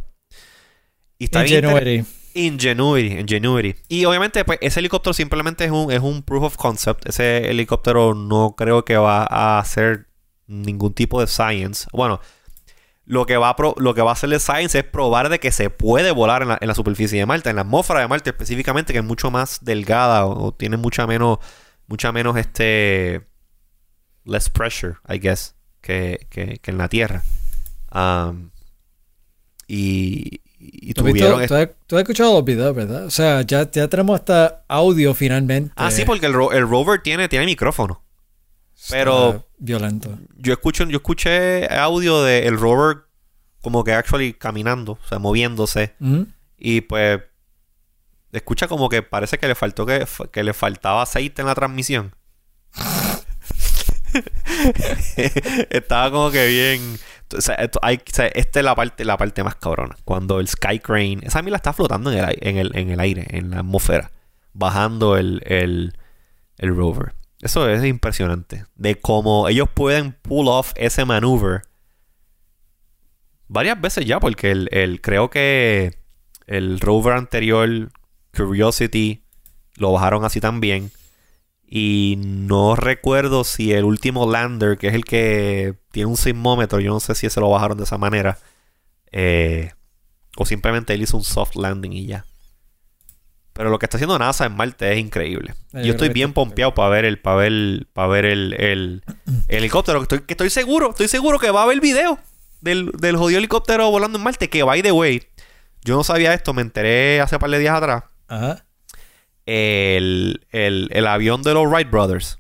Y está Ingenuity. Ingenuity, Ingenuity. Y obviamente, pues, ese helicóptero simplemente es un, es un proof of concept. Ese helicóptero no creo que va a hacer ningún tipo de science. Bueno, lo que va a, lo que va a science es probar de que se puede volar en la, superficie de Marte, en la atmósfera de Marte específicamente, que es mucho más delgada o, tiene mucha menos, mucha menos este, less pressure, I guess, que, que, en la Tierra. Um, y, y tuvieron... ¿Tú, has, escuchado los videos, ¿verdad? O sea, ya, ya tenemos hasta audio finalmente. Ah, sí, porque el, el rover tiene, tiene micrófono. Pero. violento. Yo escucho, yo escuché audio del el rover como que actually caminando, o sea, moviéndose. Y pues. Escucha como que parece que le faltó que, que le faltaba aceite en la transmisión. Estaba como que bien. O esta es la parte, la parte más cabrona. Cuando el Sky Crane. Esa mila está flotando en el, en el, en el aire, en la atmósfera. Bajando el, el, el rover. Eso es impresionante. De cómo ellos pueden pull off ese maneuver varias veces ya, porque el, creo que el rover anterior, Curiosity, lo bajaron así también. Y no recuerdo si el último lander, que es el que tiene un sismómetro, yo no sé si ese lo bajaron de esa manera. Eh, o simplemente él hizo un soft landing y ya. Pero lo que está haciendo NASA en Marte es increíble. Yo, estoy bien pompeado para ver el, para ver, para ver el, helicóptero. Que estoy, que estoy seguro, estoy seguro que va a haber video del, del jodido helicóptero volando en Marte. Que by the way, yo no sabía esto, me enteré hace un par de días atrás. Ajá. El, el avión de los Wright Brothers.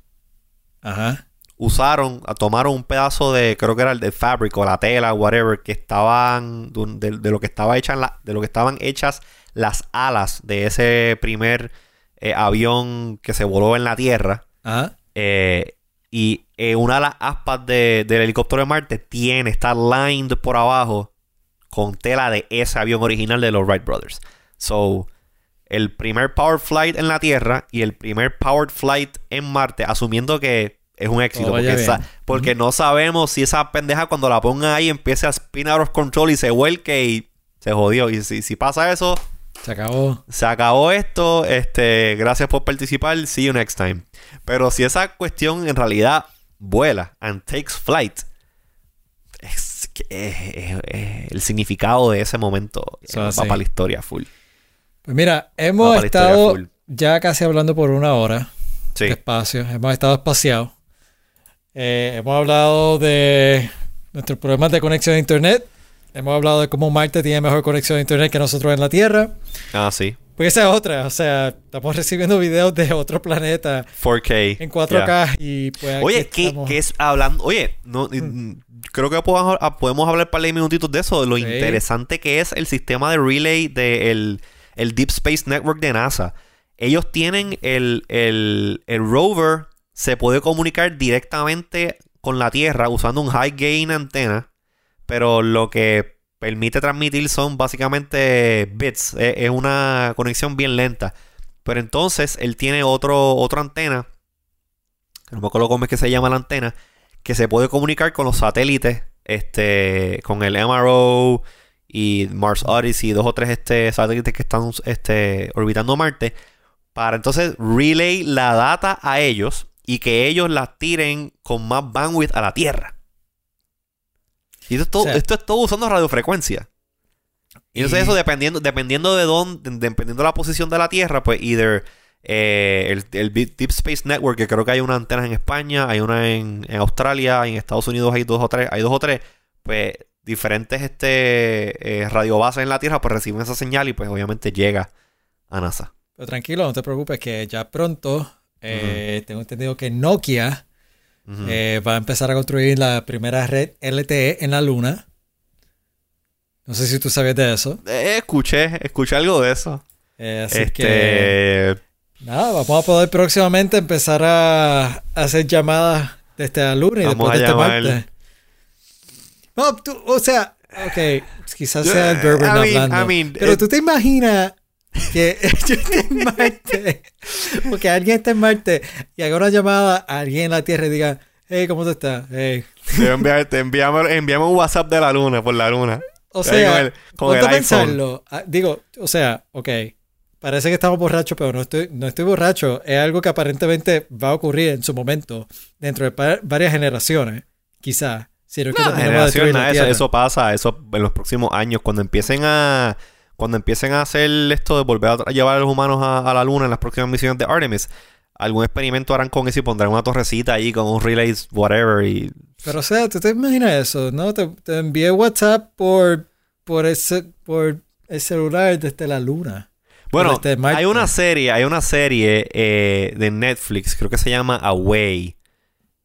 Ajá. Usaron, tomaron un pedazo de, creo que era el de fabric o la tela, whatever, que estaban, de, lo que estaba hecha la, de lo que estaban hechas las alas de ese primer eh, avión que se voló en la Tierra. Eh, y eh, una de las aspas del helicóptero de Marte tiene, está lined por abajo con tela de ese avión original de los Wright Brothers. So, el primer power flight en la Tierra y el primer powered flight en Marte, asumiendo que es un éxito. porque, no sabemos si esa pendeja cuando la ponga ahí empieza a spin out of control y se vuelque y se jodió. Y si, si pasa eso, se acabó. Se acabó esto. Este, gracias por participar. See you next time. Pero si esa cuestión en realidad vuela and takes flight, es, el significado de ese momento va para la historia full. Pues mira, hemos estado ya casi hablando por una hora de espacio. Hemos estado espaciados. Eh, hemos hablado de nuestros problemas de conexión a internet. Hemos hablado de cómo Marte tiene mejor conexión a internet que nosotros en la Tierra. Ah, sí. Pues esa es otra, o sea, estamos recibiendo videos de otro planeta 4K en 4K y pues Oye, ¿qué, es hablando? Oye, no mm. creo que podemos, ah, podemos hablar para de minutitos de eso, de lo interesante que es el sistema de relay del el Deep Space Network de NASA. Ellos tienen el, el, el rover se puede comunicar directamente con la Tierra usando un high gain antena pero lo que permite transmitir son básicamente bits. Es, una conexión bien lenta. Pero entonces él tiene otro, otra antena, no me acuerdo que se llama la antena, que se puede comunicar con los satélites, este, con el MRO y Mars Odyssey, dos o tres este, satélites que están este, orbitando Marte, para entonces relay la data a ellos y que ellos la tiren con más bandwidth a la Tierra. Y esto es todo, usando radiofrecuencia. Y entonces eso dependiendo, dependiendo de dónde, dependiendo de la posición de la Tierra, pues either eh, el, Deep Space Network, que creo que hay una antena en España, hay una en, Australia, en Estados Unidos hay dos o tres, hay dos o tres, pues diferentes este eh, radiobases en la Tierra pues reciben esa señal y pues obviamente llega a NASA. Pero tranquilo, no te preocupes que ya pronto eh, tengo entendido que Nokia eh, va a empezar a construir la primera red LTE en la Luna. No sé si tú sabías de eso. Eh, escuché, escuché algo de eso. Así que. Este, nada, vamos a poder próximamente empezar a, hacer llamadas desde la Luna y después de este. No, tú, o sea, ok, quizás sea el Berber hablando. pero tú te imaginas que yo esté en Marte, porque alguien está en Marte y haga una llamada a alguien en la Tierra y diga, Hey, ¿cómo te estás? Hey. Te envia- te enviamos, enviamos un WhatsApp de la luna, por la luna. O sea, con el- con el pensarlo. Ah, Digo, o sea, ok. Parece que estamos borrachos, pero no estoy, no estoy borracho. Es algo que aparentemente va a ocurrir en su momento, dentro de varias generaciones, quizás. No es que No, de eso, eso pasa, eso en los próximos años, cuando empiecen a cuando empiecen a hacer esto de volver a llevar a los humanos a, a la luna en las próximas misiones de Artemis, algún experimento harán con eso y pondrán una torrecita ahí con un relay, whatever, y Pero o sea, ¿tú te imaginas eso? ¿No? Te, te envié WhatsApp por, por, ese, por el celular desde la luna. Bueno, hay una serie, hay una serie eh, de Netflix, creo que se llama Away.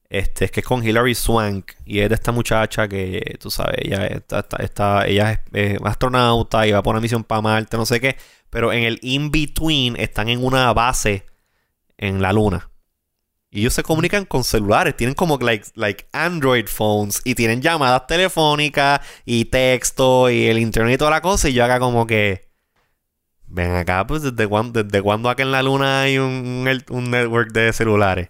Este, es que es con Hilary Swank y es de esta muchacha que, tú sabes, ella está, está- está- ella es astronauta y va por una misión para Marte, no sé qué, pero en el in-between están en una base en la luna. Y ellos se comunican con celulares, tienen como like, like Android phones y tienen llamadas telefónicas y texto y el internet y toda la cosa y yo acá como que... Ven acá, pues ¿desde cuándo, desde cuándo acá en la luna hay un, un network de celulares?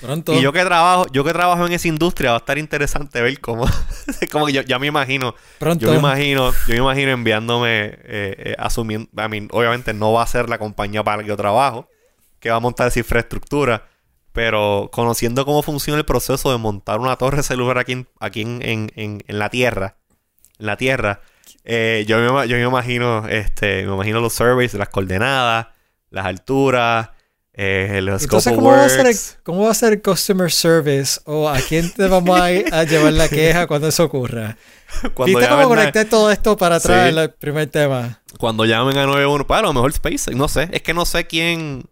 Pronto. Y yo que trabajo, yo que trabajo en esa industria va a estar interesante ver cómo, como que yo ya me imagino, pronto. yo me imagino, yo me imagino enviándome, eh, eh, asumiendo, I mean, obviamente no va a ser la compañía para la que yo trabajo, que va a montar esa infraestructura, pero conociendo cómo funciona el proceso de montar una torre celular aquí en, aquí en, en, en- en la Tierra, en la Tierra, eh, yo, me, yo me imagino, este, me imagino los surveys, las coordenadas, las alturas, eh, los Entonces, ¿cómo va, a ser. ¿cómo va a ser el customer service? ¿O a quién te vamos a, llevar la queja cuando eso ocurra? Cuando ¿Viste cómo llamen a- conecté todo esto para atrás Sí. el primer tema? Cuando llamen a 91, pues a lo mejor SpaceX, no sé. Es que no sé quién.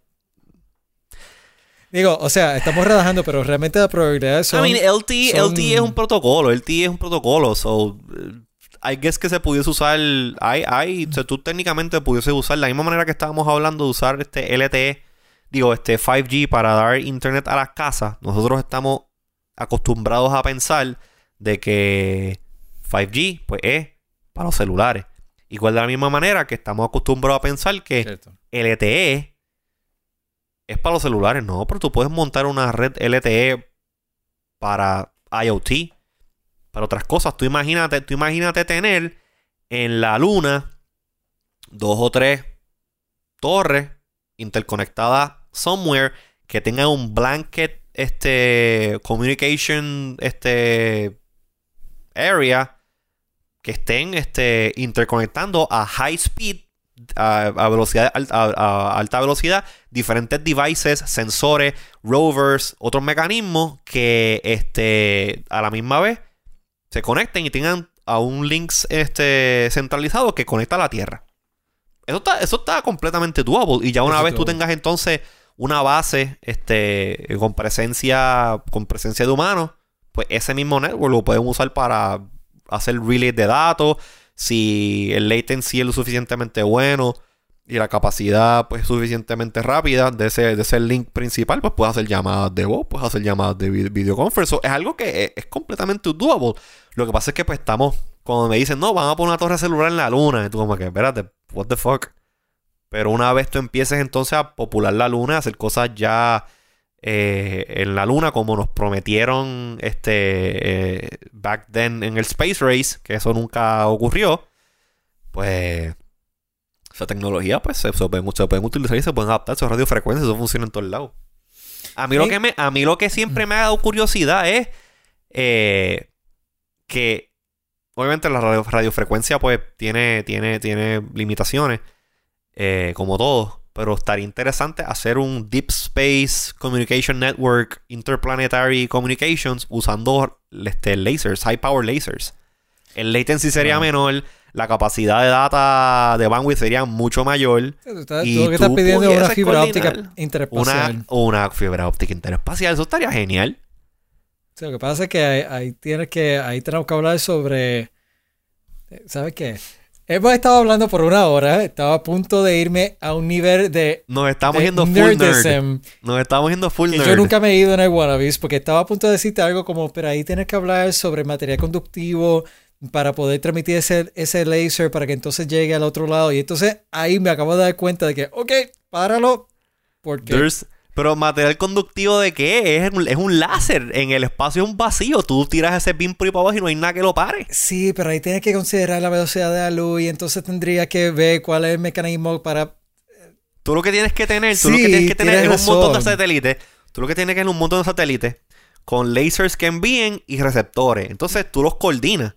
Digo, o sea, estamos relajando, pero realmente las probabilidades son... I mean, LTE, son- LTE es un protocolo. LTE es un protocolo. So, eh, I guess que se pudiese usar. O sea, tú técnicamente pudiese usar la misma manera que estábamos hablando de usar este LTE, digo, este 5G para dar internet a las casas. Nosotros estamos acostumbrados a pensar de que 5G, pues es para los celulares. Igual de la misma manera que estamos acostumbrados a pensar que Cierto. LTE es para los celulares, no, pero tú puedes montar una red LTE para IoT, para otras cosas. Tú imagínate, tú imagínate tener en la luna dos o tres torres interconectadas somewhere que tengan un blanket este communication este area que estén este interconectando a high speed a, a velocidad a, a alta velocidad diferentes devices, sensores, rovers, otros mecanismos que este a la misma vez se conecten y tengan a un link este centralizado que conecta a la Tierra. Eso está, eso está completamente doable. Y ya una vez tú tengas entonces una base este, con presencia con presencia de humanos, pues ese mismo network lo pueden usar para hacer relay de datos. Si el latency es lo suficientemente bueno y la capacidad pues suficientemente rápida de ese, de ese link principal, pues puedes hacer llamadas de voz, puedes hacer llamadas de vi- videoconference. So, es algo que es, es completamente doable. Lo que pasa es que pues estamos, cuando me dicen, no, van a poner una torre celular en la luna, y tú como que, espérate, what the fuck. Pero una vez tú empieces entonces a popular la luna, a hacer cosas ya eh, en la luna como nos prometieron este eh, back then en el Space Race, que eso nunca ocurrió, pues esa tecnología pues se, se pueden, se pueden utilizar y se pueden adaptar, sus radiofrecuencias, eso funciona en todos lados. A mí, lo que me, a mí lo que siempre me ha dado curiosidad es eh, que obviamente la radio- radiofrecuencia pues tiene, tiene, tiene limitaciones, eh, como todo, pero estaría interesante hacer un Deep Space Communication Network Interplanetary Communications usando este, lasers, high power lasers. El latency sería menor, la capacidad de data de bandwidth sería mucho mayor. Tú, estás- Y tú lo que estás pidiendo una fibra óptica interespacial. Una, una fibra óptica interespacial, eso estaría genial. Sí, lo que pasa es que ahí, ahí tienes que, ahí tenemos que hablar sobre, eh, ¿sabes qué? Hemos estado hablando por una hora, estaba a punto de irme a un nivel de, Nos estamos de yendo full nerd. Nos estamos yendo full nerd. yo nunca me he ido en el Wannabes, porque estaba a punto de decirte algo como, pero ahí tienes que hablar sobre material conductivo para poder transmitir ese, ese laser para que entonces llegue al otro lado. Y entonces ahí me acabo de dar cuenta de que, ok, páralo, porque There's, Pero material conductivo de qué? Es un, es un láser. En el espacio es un vacío. Tú tiras ese beam por ahí para abajo y no hay nada que lo pare. Sí, pero ahí tienes que considerar la velocidad de la luz y entonces tendría que ver cuál es el mecanismo para... Tú lo que tienes que tener, tú lo que tienes que tener es un montón de satélites. Tú lo que tienes que tener es un montón de satélites con lasers que envíen y receptores. Entonces tú los coordinas.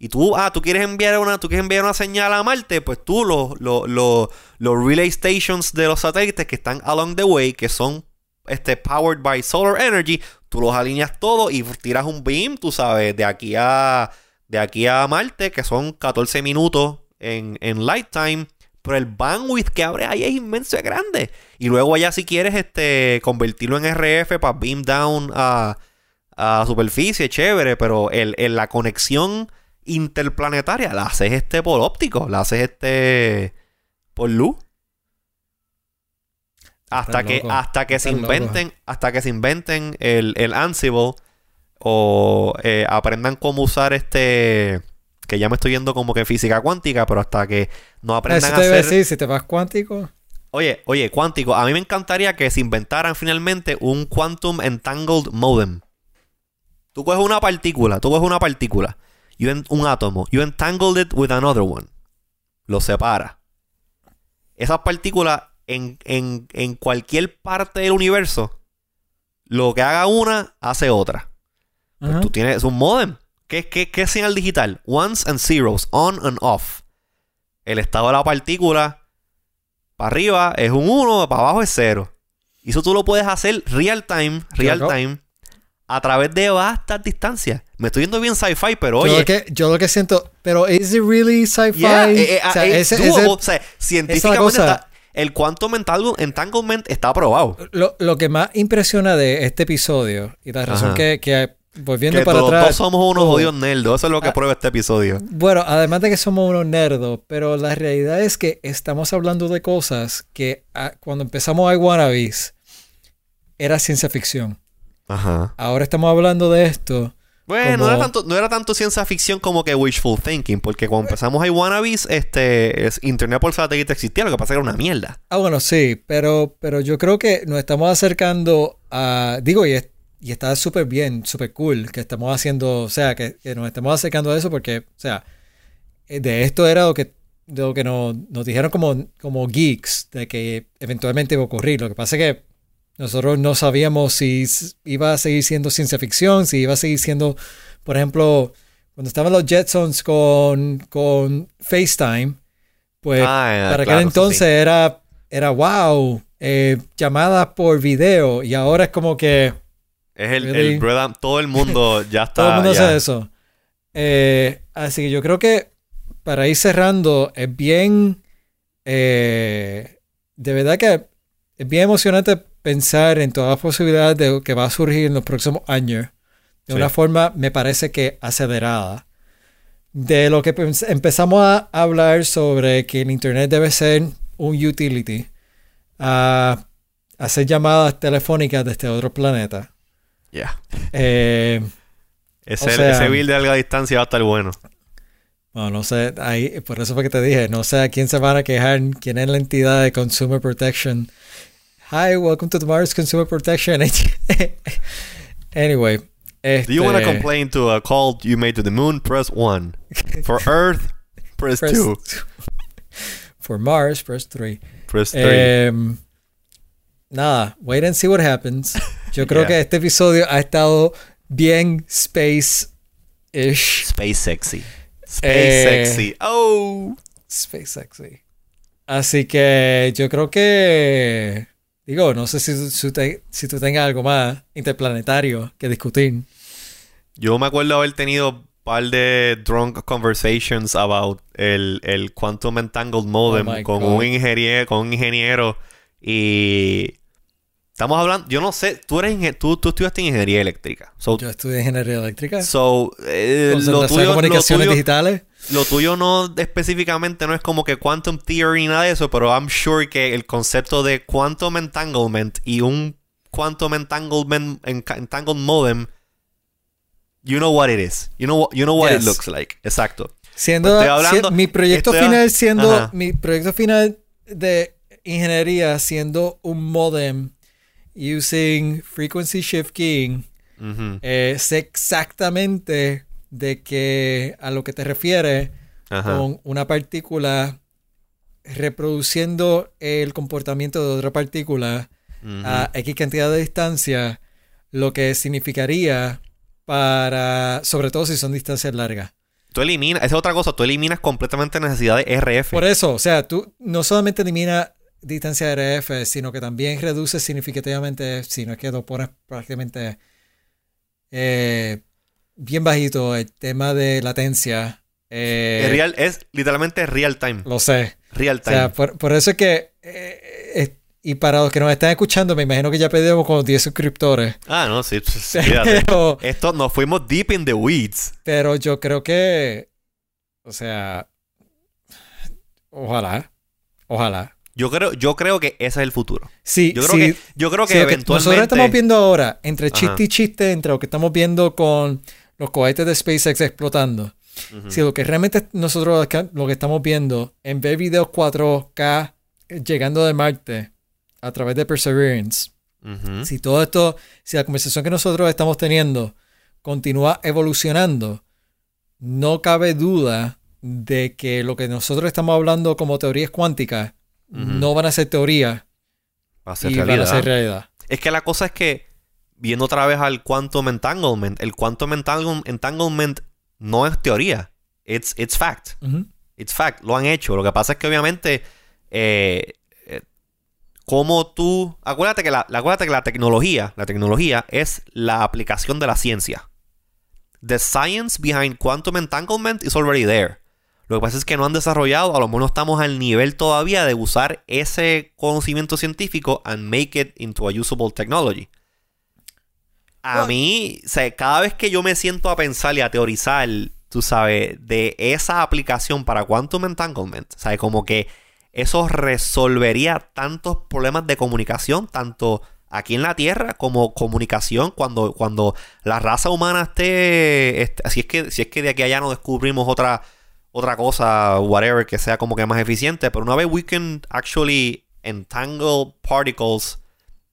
Y tú, ah, tú quieres enviar una, tú quieres enviar una señal a Marte, pues tú los, los, los, los relay stations de los satélites que están along the way, que son este, powered by solar energy, tú los alineas todo y tiras un beam, tú sabes, de aquí a, de aquí a Marte, que son 14 minutos en, en light. Pero el bandwidth que abre ahí es inmenso, es grande. Y luego allá si quieres este, convertirlo en RF para beam down a, a superficie, chévere. Pero el, el- la conexión interplanetaria la haces este por óptico, la haces este por luz. Hasta que, hasta que se inventen, hasta que se inventen el, el Ansible o eh, aprendan cómo usar este que ya me estoy yendo como que física cuántica, pero hasta que no aprendan Eso a te a hacer decir, si te vas cuántico. Oye, oye, cuántico, a mí me encantaría que se inventaran finalmente un quantum entangled modem. Tú coges una partícula, tú coges una partícula, y un, un átomo, you entangled it with another one. Lo separa. Esas partículas en, en, en cualquier parte del universo, lo que haga una, hace otra. Pues tú tienes un modem. ¿Qué, qué, qué es señal digital? Ones and zeros, on and off. El estado de la partícula, para arriba es un 1, para abajo es 0. Y eso tú lo puedes hacer real time, real Claro. time, a través de vastas distancias. Me estoy yendo bien sci-fi, pero yo, oye. lo que, yo lo que siento, pero ¿is it really sci-fi? yeah, eh, eh, o sea, eh, ese- doable. ese- o sea, científicamente está- el quantum entangle- entanglement está aprobado. lo, lo que más impresiona de este episodio, y la razón Ajá. que, que volviendo Que para todos atrás. dos somos unos oh, jodidos nerdos. Eso es lo que Ah. prueba este episodio. Bueno, además de que somos unos nerdos, pero la realidad es que estamos hablando de cosas que ah, cuando empezamos a Wannabes era ciencia ficción. Ajá. Ahora estamos hablando de esto. Bueno, Como- no, era tanto, no era tanto ciencia ficción como que wishful thinking, porque cuando empezamos a Wannabes, este, es- Internet por satélite existía, lo que pasa es que era una mierda. Ah, bueno, sí, pero, pero yo creo que nos estamos acercando a. Digo, y, es- y está súper bien, súper cool que estamos haciendo, o sea, que, que nos estamos acercando a eso porque, o sea, eh, de esto era lo que, de lo que nos, nos dijeron como, como geeks, de que eventualmente iba a ocurrir. Lo que pasa es que nosotros no sabíamos si iba a seguir siendo ciencia ficción, si iba a seguir siendo, por ejemplo, cuando estaban los Jetsons con, con FaceTime, pues Ah, para claro, aquel entonces sí. era, era wow, eh, llamadas por video y ahora es como que Es el, Really? el todo el mundo ya está. todo el mundo ya. hace eso. Eh, así que yo creo que para ir cerrando es bien, eh, de verdad que es bien emocionante pensar en todas las posibilidades de que va a surgir en los próximos años de Sí. una forma, me parece que acelerada. De lo que empezamos a hablar sobre que el Internet debe ser un utility, a hacer llamadas telefónicas desde otro planeta. Ya. Eh, Ese, O sea- ese build de larga distancia va a estar bueno. bueno, no sé, ahí, por eso fue que te dije, no sé a quién se van a quejar, quién es la entidad de Consumer Protection. Hi, welcome to the Mars Consumer Protection. anyway. Do you want to este, complain to a call you made to the moon? Press 1. For Earth, press press- 2. For Mars, press 3. Press 3. Em, nada, wait and see what happens. Yo creo Yeah. que este episodio ha estado bien space-ish. Space sexy. Space eh, sexy. Oh. Space sexy. Así que yo creo que. Digo, no sé si, si, te- si tú tengas algo más interplanetario que discutir. Yo me acuerdo haber tenido un par de drunk conversations about el, el Quantum Entangled Modem Oh con, God. un ingeniero, con un ingeniero y estamos hablando, yo no sé, tú eres tú, tú estudiaste ingeniería eléctrica. So, Yo estudié ingeniería eléctrica. so, eh, lo, tuyo, comunicaciones tuyo, digitales. Lo tuyo no específicamente no es como que quantum theory ni nada de eso, pero I'm sure que el concepto de quantum entanglement y un quantum entanglement entangled modem You know what it is. You know what, you know what it looks like. Exacto. Siendo, hablando- si- mi proyecto estoy- final siendo Ajá. mi proyecto final de ingeniería siendo un modem using frequency shift keying, Ujú. eh, sé exactamente de que a lo que te refieres Ajá. con una partícula reproduciendo el comportamiento de otra partícula a X cantidad de distancia, lo que significaría para, sobre todo si son distancias largas. Tú eliminas, esa es otra cosa, tú eliminas completamente la necesidad de RF. Por eso, o sea, tú no solamente eliminas distancia RF, sino que también reduce significativamente, si no es que lo pones prácticamente eh, bien bajito, el tema de latencia. eh, Es real, es literalmente real time. Lo sé. Real O time. sea, por, por eso es que, eh, y para los que nos están escuchando, me imagino que ya perdimos como 10 suscriptores. ah, no, sí. fíjate. Pero, Esto nos fuimos deep in the weeds. pero yo creo que, o sea, ojalá, ojalá. Yo creo, yo creo que ese es el futuro. Sí, Yo creo sí, que, yo creo que sí, eventualmente. nosotros estamos viendo ahora, entre Ajá. chiste y chiste, entre lo que estamos viendo con los cohetes de SpaceX explotando, si lo que realmente nosotros lo que estamos viendo en ver videos 4K llegando de Marte a través de Perseverance, si todo esto, si la conversación que nosotros estamos teniendo continúa evolucionando, no cabe duda de que lo que nosotros estamos hablando como teorías cuánticas no van a ser teorías Va a ser y van realidad. a ser realidad. Es que la cosa es que, viendo otra vez al quantum entanglement, el quantum entanglement, entanglement no es teoría. It's, it's fact. Ujú. It's fact. Lo han hecho. Lo que pasa es que, obviamente, eh, eh, como tú. Acuérdate que la, la- acuérdate que la tecnología, la tecnología es la aplicación de la ciencia. The science behind quantum entanglement is already there. Lo que pasa es que no han desarrollado, a lo mejor no estamos al nivel todavía de usar ese conocimiento científico and make it into a usable technology. A mí, o sea, cada vez que yo me siento a pensar y a teorizar, tú sabes, de esa aplicación para quantum entanglement, ¿sabes? Como que eso resolvería tantos problemas de comunicación, tanto aquí en la Tierra como comunicación cuando, cuando la raza humana esté, esté- si es que si es que de aquí a allá no descubrimos otra otra cosa, whatever, que sea como que más eficiente, pero una vez we can actually entangle particles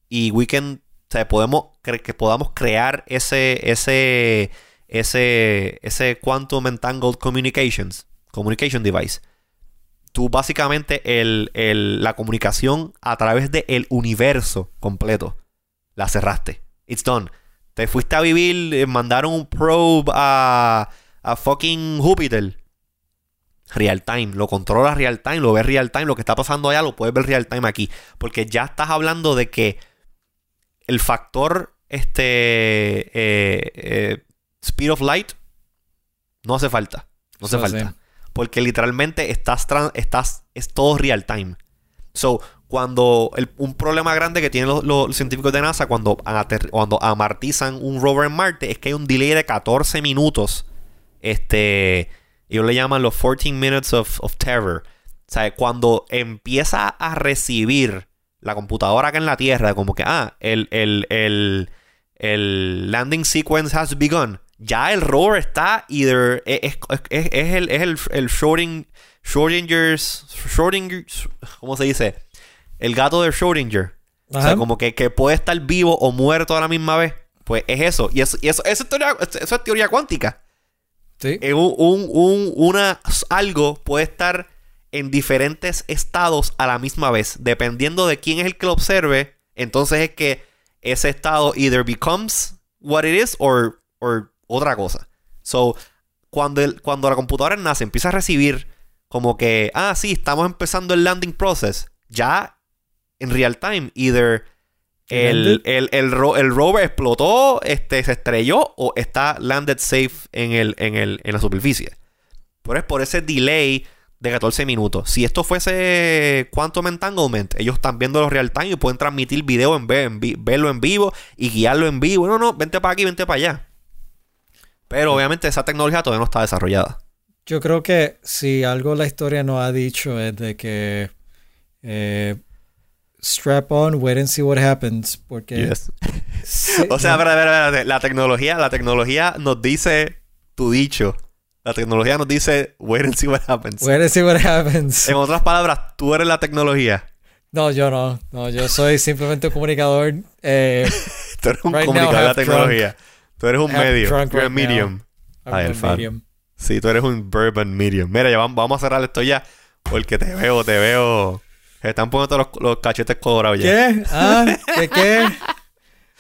y we can, o sea, podemos que podamos crear ese ese ese ese quantum entangled communications communication device. Tú básicamente el, el- la comunicación a través del universo completo la cerraste. It's done. Te fuiste a vivir eh, mandaron un probe a a fucking Júpiter. Real time, lo controlas real time, lo ves real time, lo que está pasando allá lo puedes ver real time aquí, porque ya estás hablando de que el factor este eh, eh, speed of light no hace falta, no hace sí. falta, porque literalmente estás estás es todo real time. So, cuando el- un problema grande que tienen los, los científicos de NASA cuando, cuando amartizan un rover en Marte es que hay un delay de 14 minutos. Este, ellos le llaman los 14 minutes of, of terror. O sea, cuando empieza a recibir la computadora acá en la Tierra, como que, ah, el, el, el, el landing sequence has begun. Ya el rover está either. Es, es- es- es el, es el, el Schröding- Schrödinger's. Schrödinger. ¿Cómo se dice? El gato de Schrödinger. O sea, como que, que puede estar vivo o muerto a la misma vez. Pues es eso. Y eso, y eso, eso es, teoría, eso es teoría cuántica. Sí. Un, un- un- una, algo puede estar en diferentes estados a la misma vez. Dependiendo de quién es el que lo observe, entonces es que ese estado either becomes what it is or, or otra cosa. So, cuando, el- cuando la computadora nace, empieza a recibir como que, ah, sí, estamos empezando el landing process. Ya en real time, either el, el, el, ro- el rover explotó, este, se estrelló o está landed safe en, el, en, el, en la superficie. Pero es por ese delay de 14 minutos. Si esto fuese Quantum Entanglement, ellos están viendo los real time y pueden transmitir video en, en vi- verlo en vivo y guiarlo en vivo. No, no, vente para aquí, vente para allá. Pero obviamente esa tecnología todavía no está desarrollada. Yo creo que si algo la historia nos ha dicho es de que eh, strap on, wait and see what happens. Porque sí, O sea, no- espérate, espérate, espérate. la tecnología, la tecnología nos dice tu dicho. La tecnología nos dice wait and see what happens. wait and see what happens. En otras palabras, tú eres la tecnología. No, yo no. No, yo soy simplemente un comunicador. Eh, Tú eres un Right comunicador de la tecnología. Tú eres un medio. Tú eres now. medium. Ay, a Alfaro. medium. Sí, tú eres un bourbon medium. Mira, ya vamos, vamos a cerrar esto ya. Porque te veo, te veo. Se están poniendo los, los cachetes colorados ya. ¿Qué? ¿Ah? ¿De qué?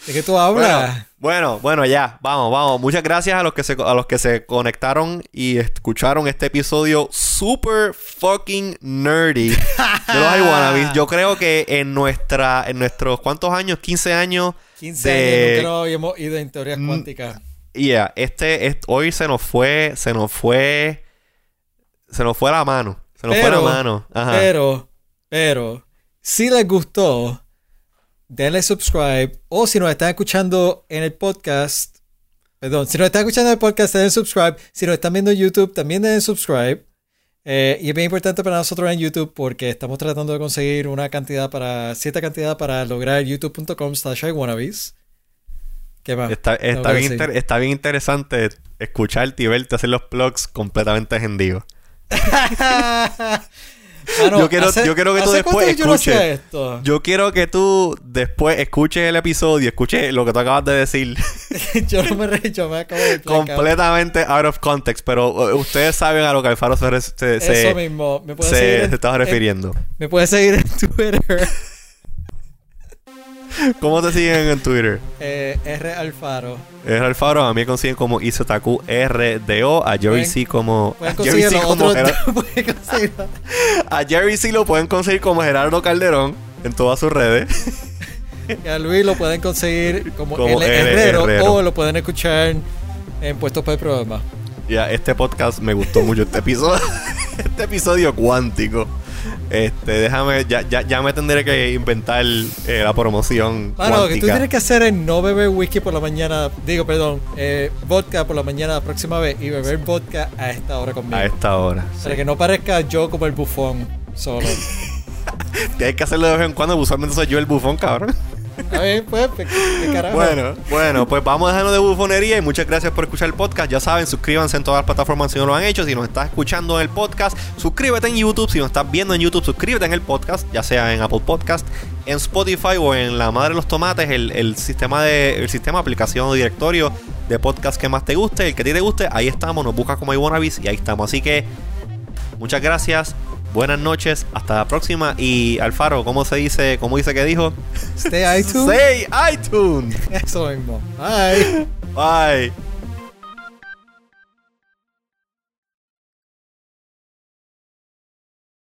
¿De qué tú hablas? Bueno, bueno, ya, vamos, vamos. Muchas gracias a los que se, a los que se conectaron y escucharon este episodio super fucking nerdy de los iWannabes. Yo creo que en nuestra, en nuestros cuántos años, 15 años, 15 de- años nos habíamos ido en teorías Mm, cuánticas. yeah, este, est- hoy se nos fue, se nos fue, se nos fue la mano, se nos Pero- fue la mano. Ajá. Pero, pero, si les gustó, denle subscribe. O si nos están escuchando en el podcast, perdón, si nos están escuchando en el podcast, denle subscribe. Si nos están viendo en YouTube, también denle subscribe. Eh, y es bien importante para nosotros en YouTube porque estamos tratando de conseguir una cantidad para, cierta cantidad para lograr youtube.com slash iwannabes. ¿Qué más? Está, está bien inter- está bien interesante escucharte y verte hacer los plugs completamente hendidos. Mano, Yo quiero- ¿hace- yo quiero que tú después cuánto yo no escuches. esto? Yo quiero que tú después escuches el episodio, escuches lo que tú acabas de decir, yo no me yo me acabo de out. completamente out of context, pero uh, ustedes saben a lo que Alfaro se, re- se, se- Eso mismo. Me puedes se- seguir. se estaba en- refiriendo. me puedes seguir en Twitter. ¿Cómo te siguen en Twitter? eh, R Alfaro. Es Alfaro, a mí me consiguen como Isotaku RDO, a Jerry C como... A Jerry C como a Jerry C lo pueden conseguir como Gerardo Calderón en todas sus redes. y a Luis lo pueden conseguir como, Como L. L. Herrero, Herrero. o lo pueden escuchar en Puestos para el Programa. Ya, este podcast me gustó mucho. Este episodio, este episodio cuántico. Este, déjame, ya, ya, ya me tendré que inventar eh, la promoción. Mano, lo que tú tienes que hacer es no beber whisky por la mañana. Digo, perdón, eh, vodka por la mañana la próxima vez y beber vodka a esta hora conmigo. A esta hora. Para que no parezca yo como el bufón solo. Tienes que hacerlo de vez en cuando. Usualmente soy yo el bufón, cabrón. Está bien, pues, ¿qué carajo? Bueno, bueno, pues vamos a dejarnos de bufonería y muchas gracias por escuchar el podcast. Ya saben, suscríbanse en todas las plataformas si no lo han hecho. Si nos estás escuchando en el podcast, suscríbete en YouTube. Si nos estás viendo en YouTube, suscríbete en el podcast, ya sea en Apple Podcast, en Spotify o en la madre de los tomates, el, el sistema de el sistema, aplicación o directorio de podcast que más te guste, el que a ti te guste, ahí estamos, nos buscas como iWannabes y ahí estamos. Así que muchas gracias. Buenas noches, hasta la próxima. Y Alfaro, ¿cómo se dice? ¿Cómo dice que dijo? Stay iTunes. Say iTunes. Eso mismo. Bye. Bye.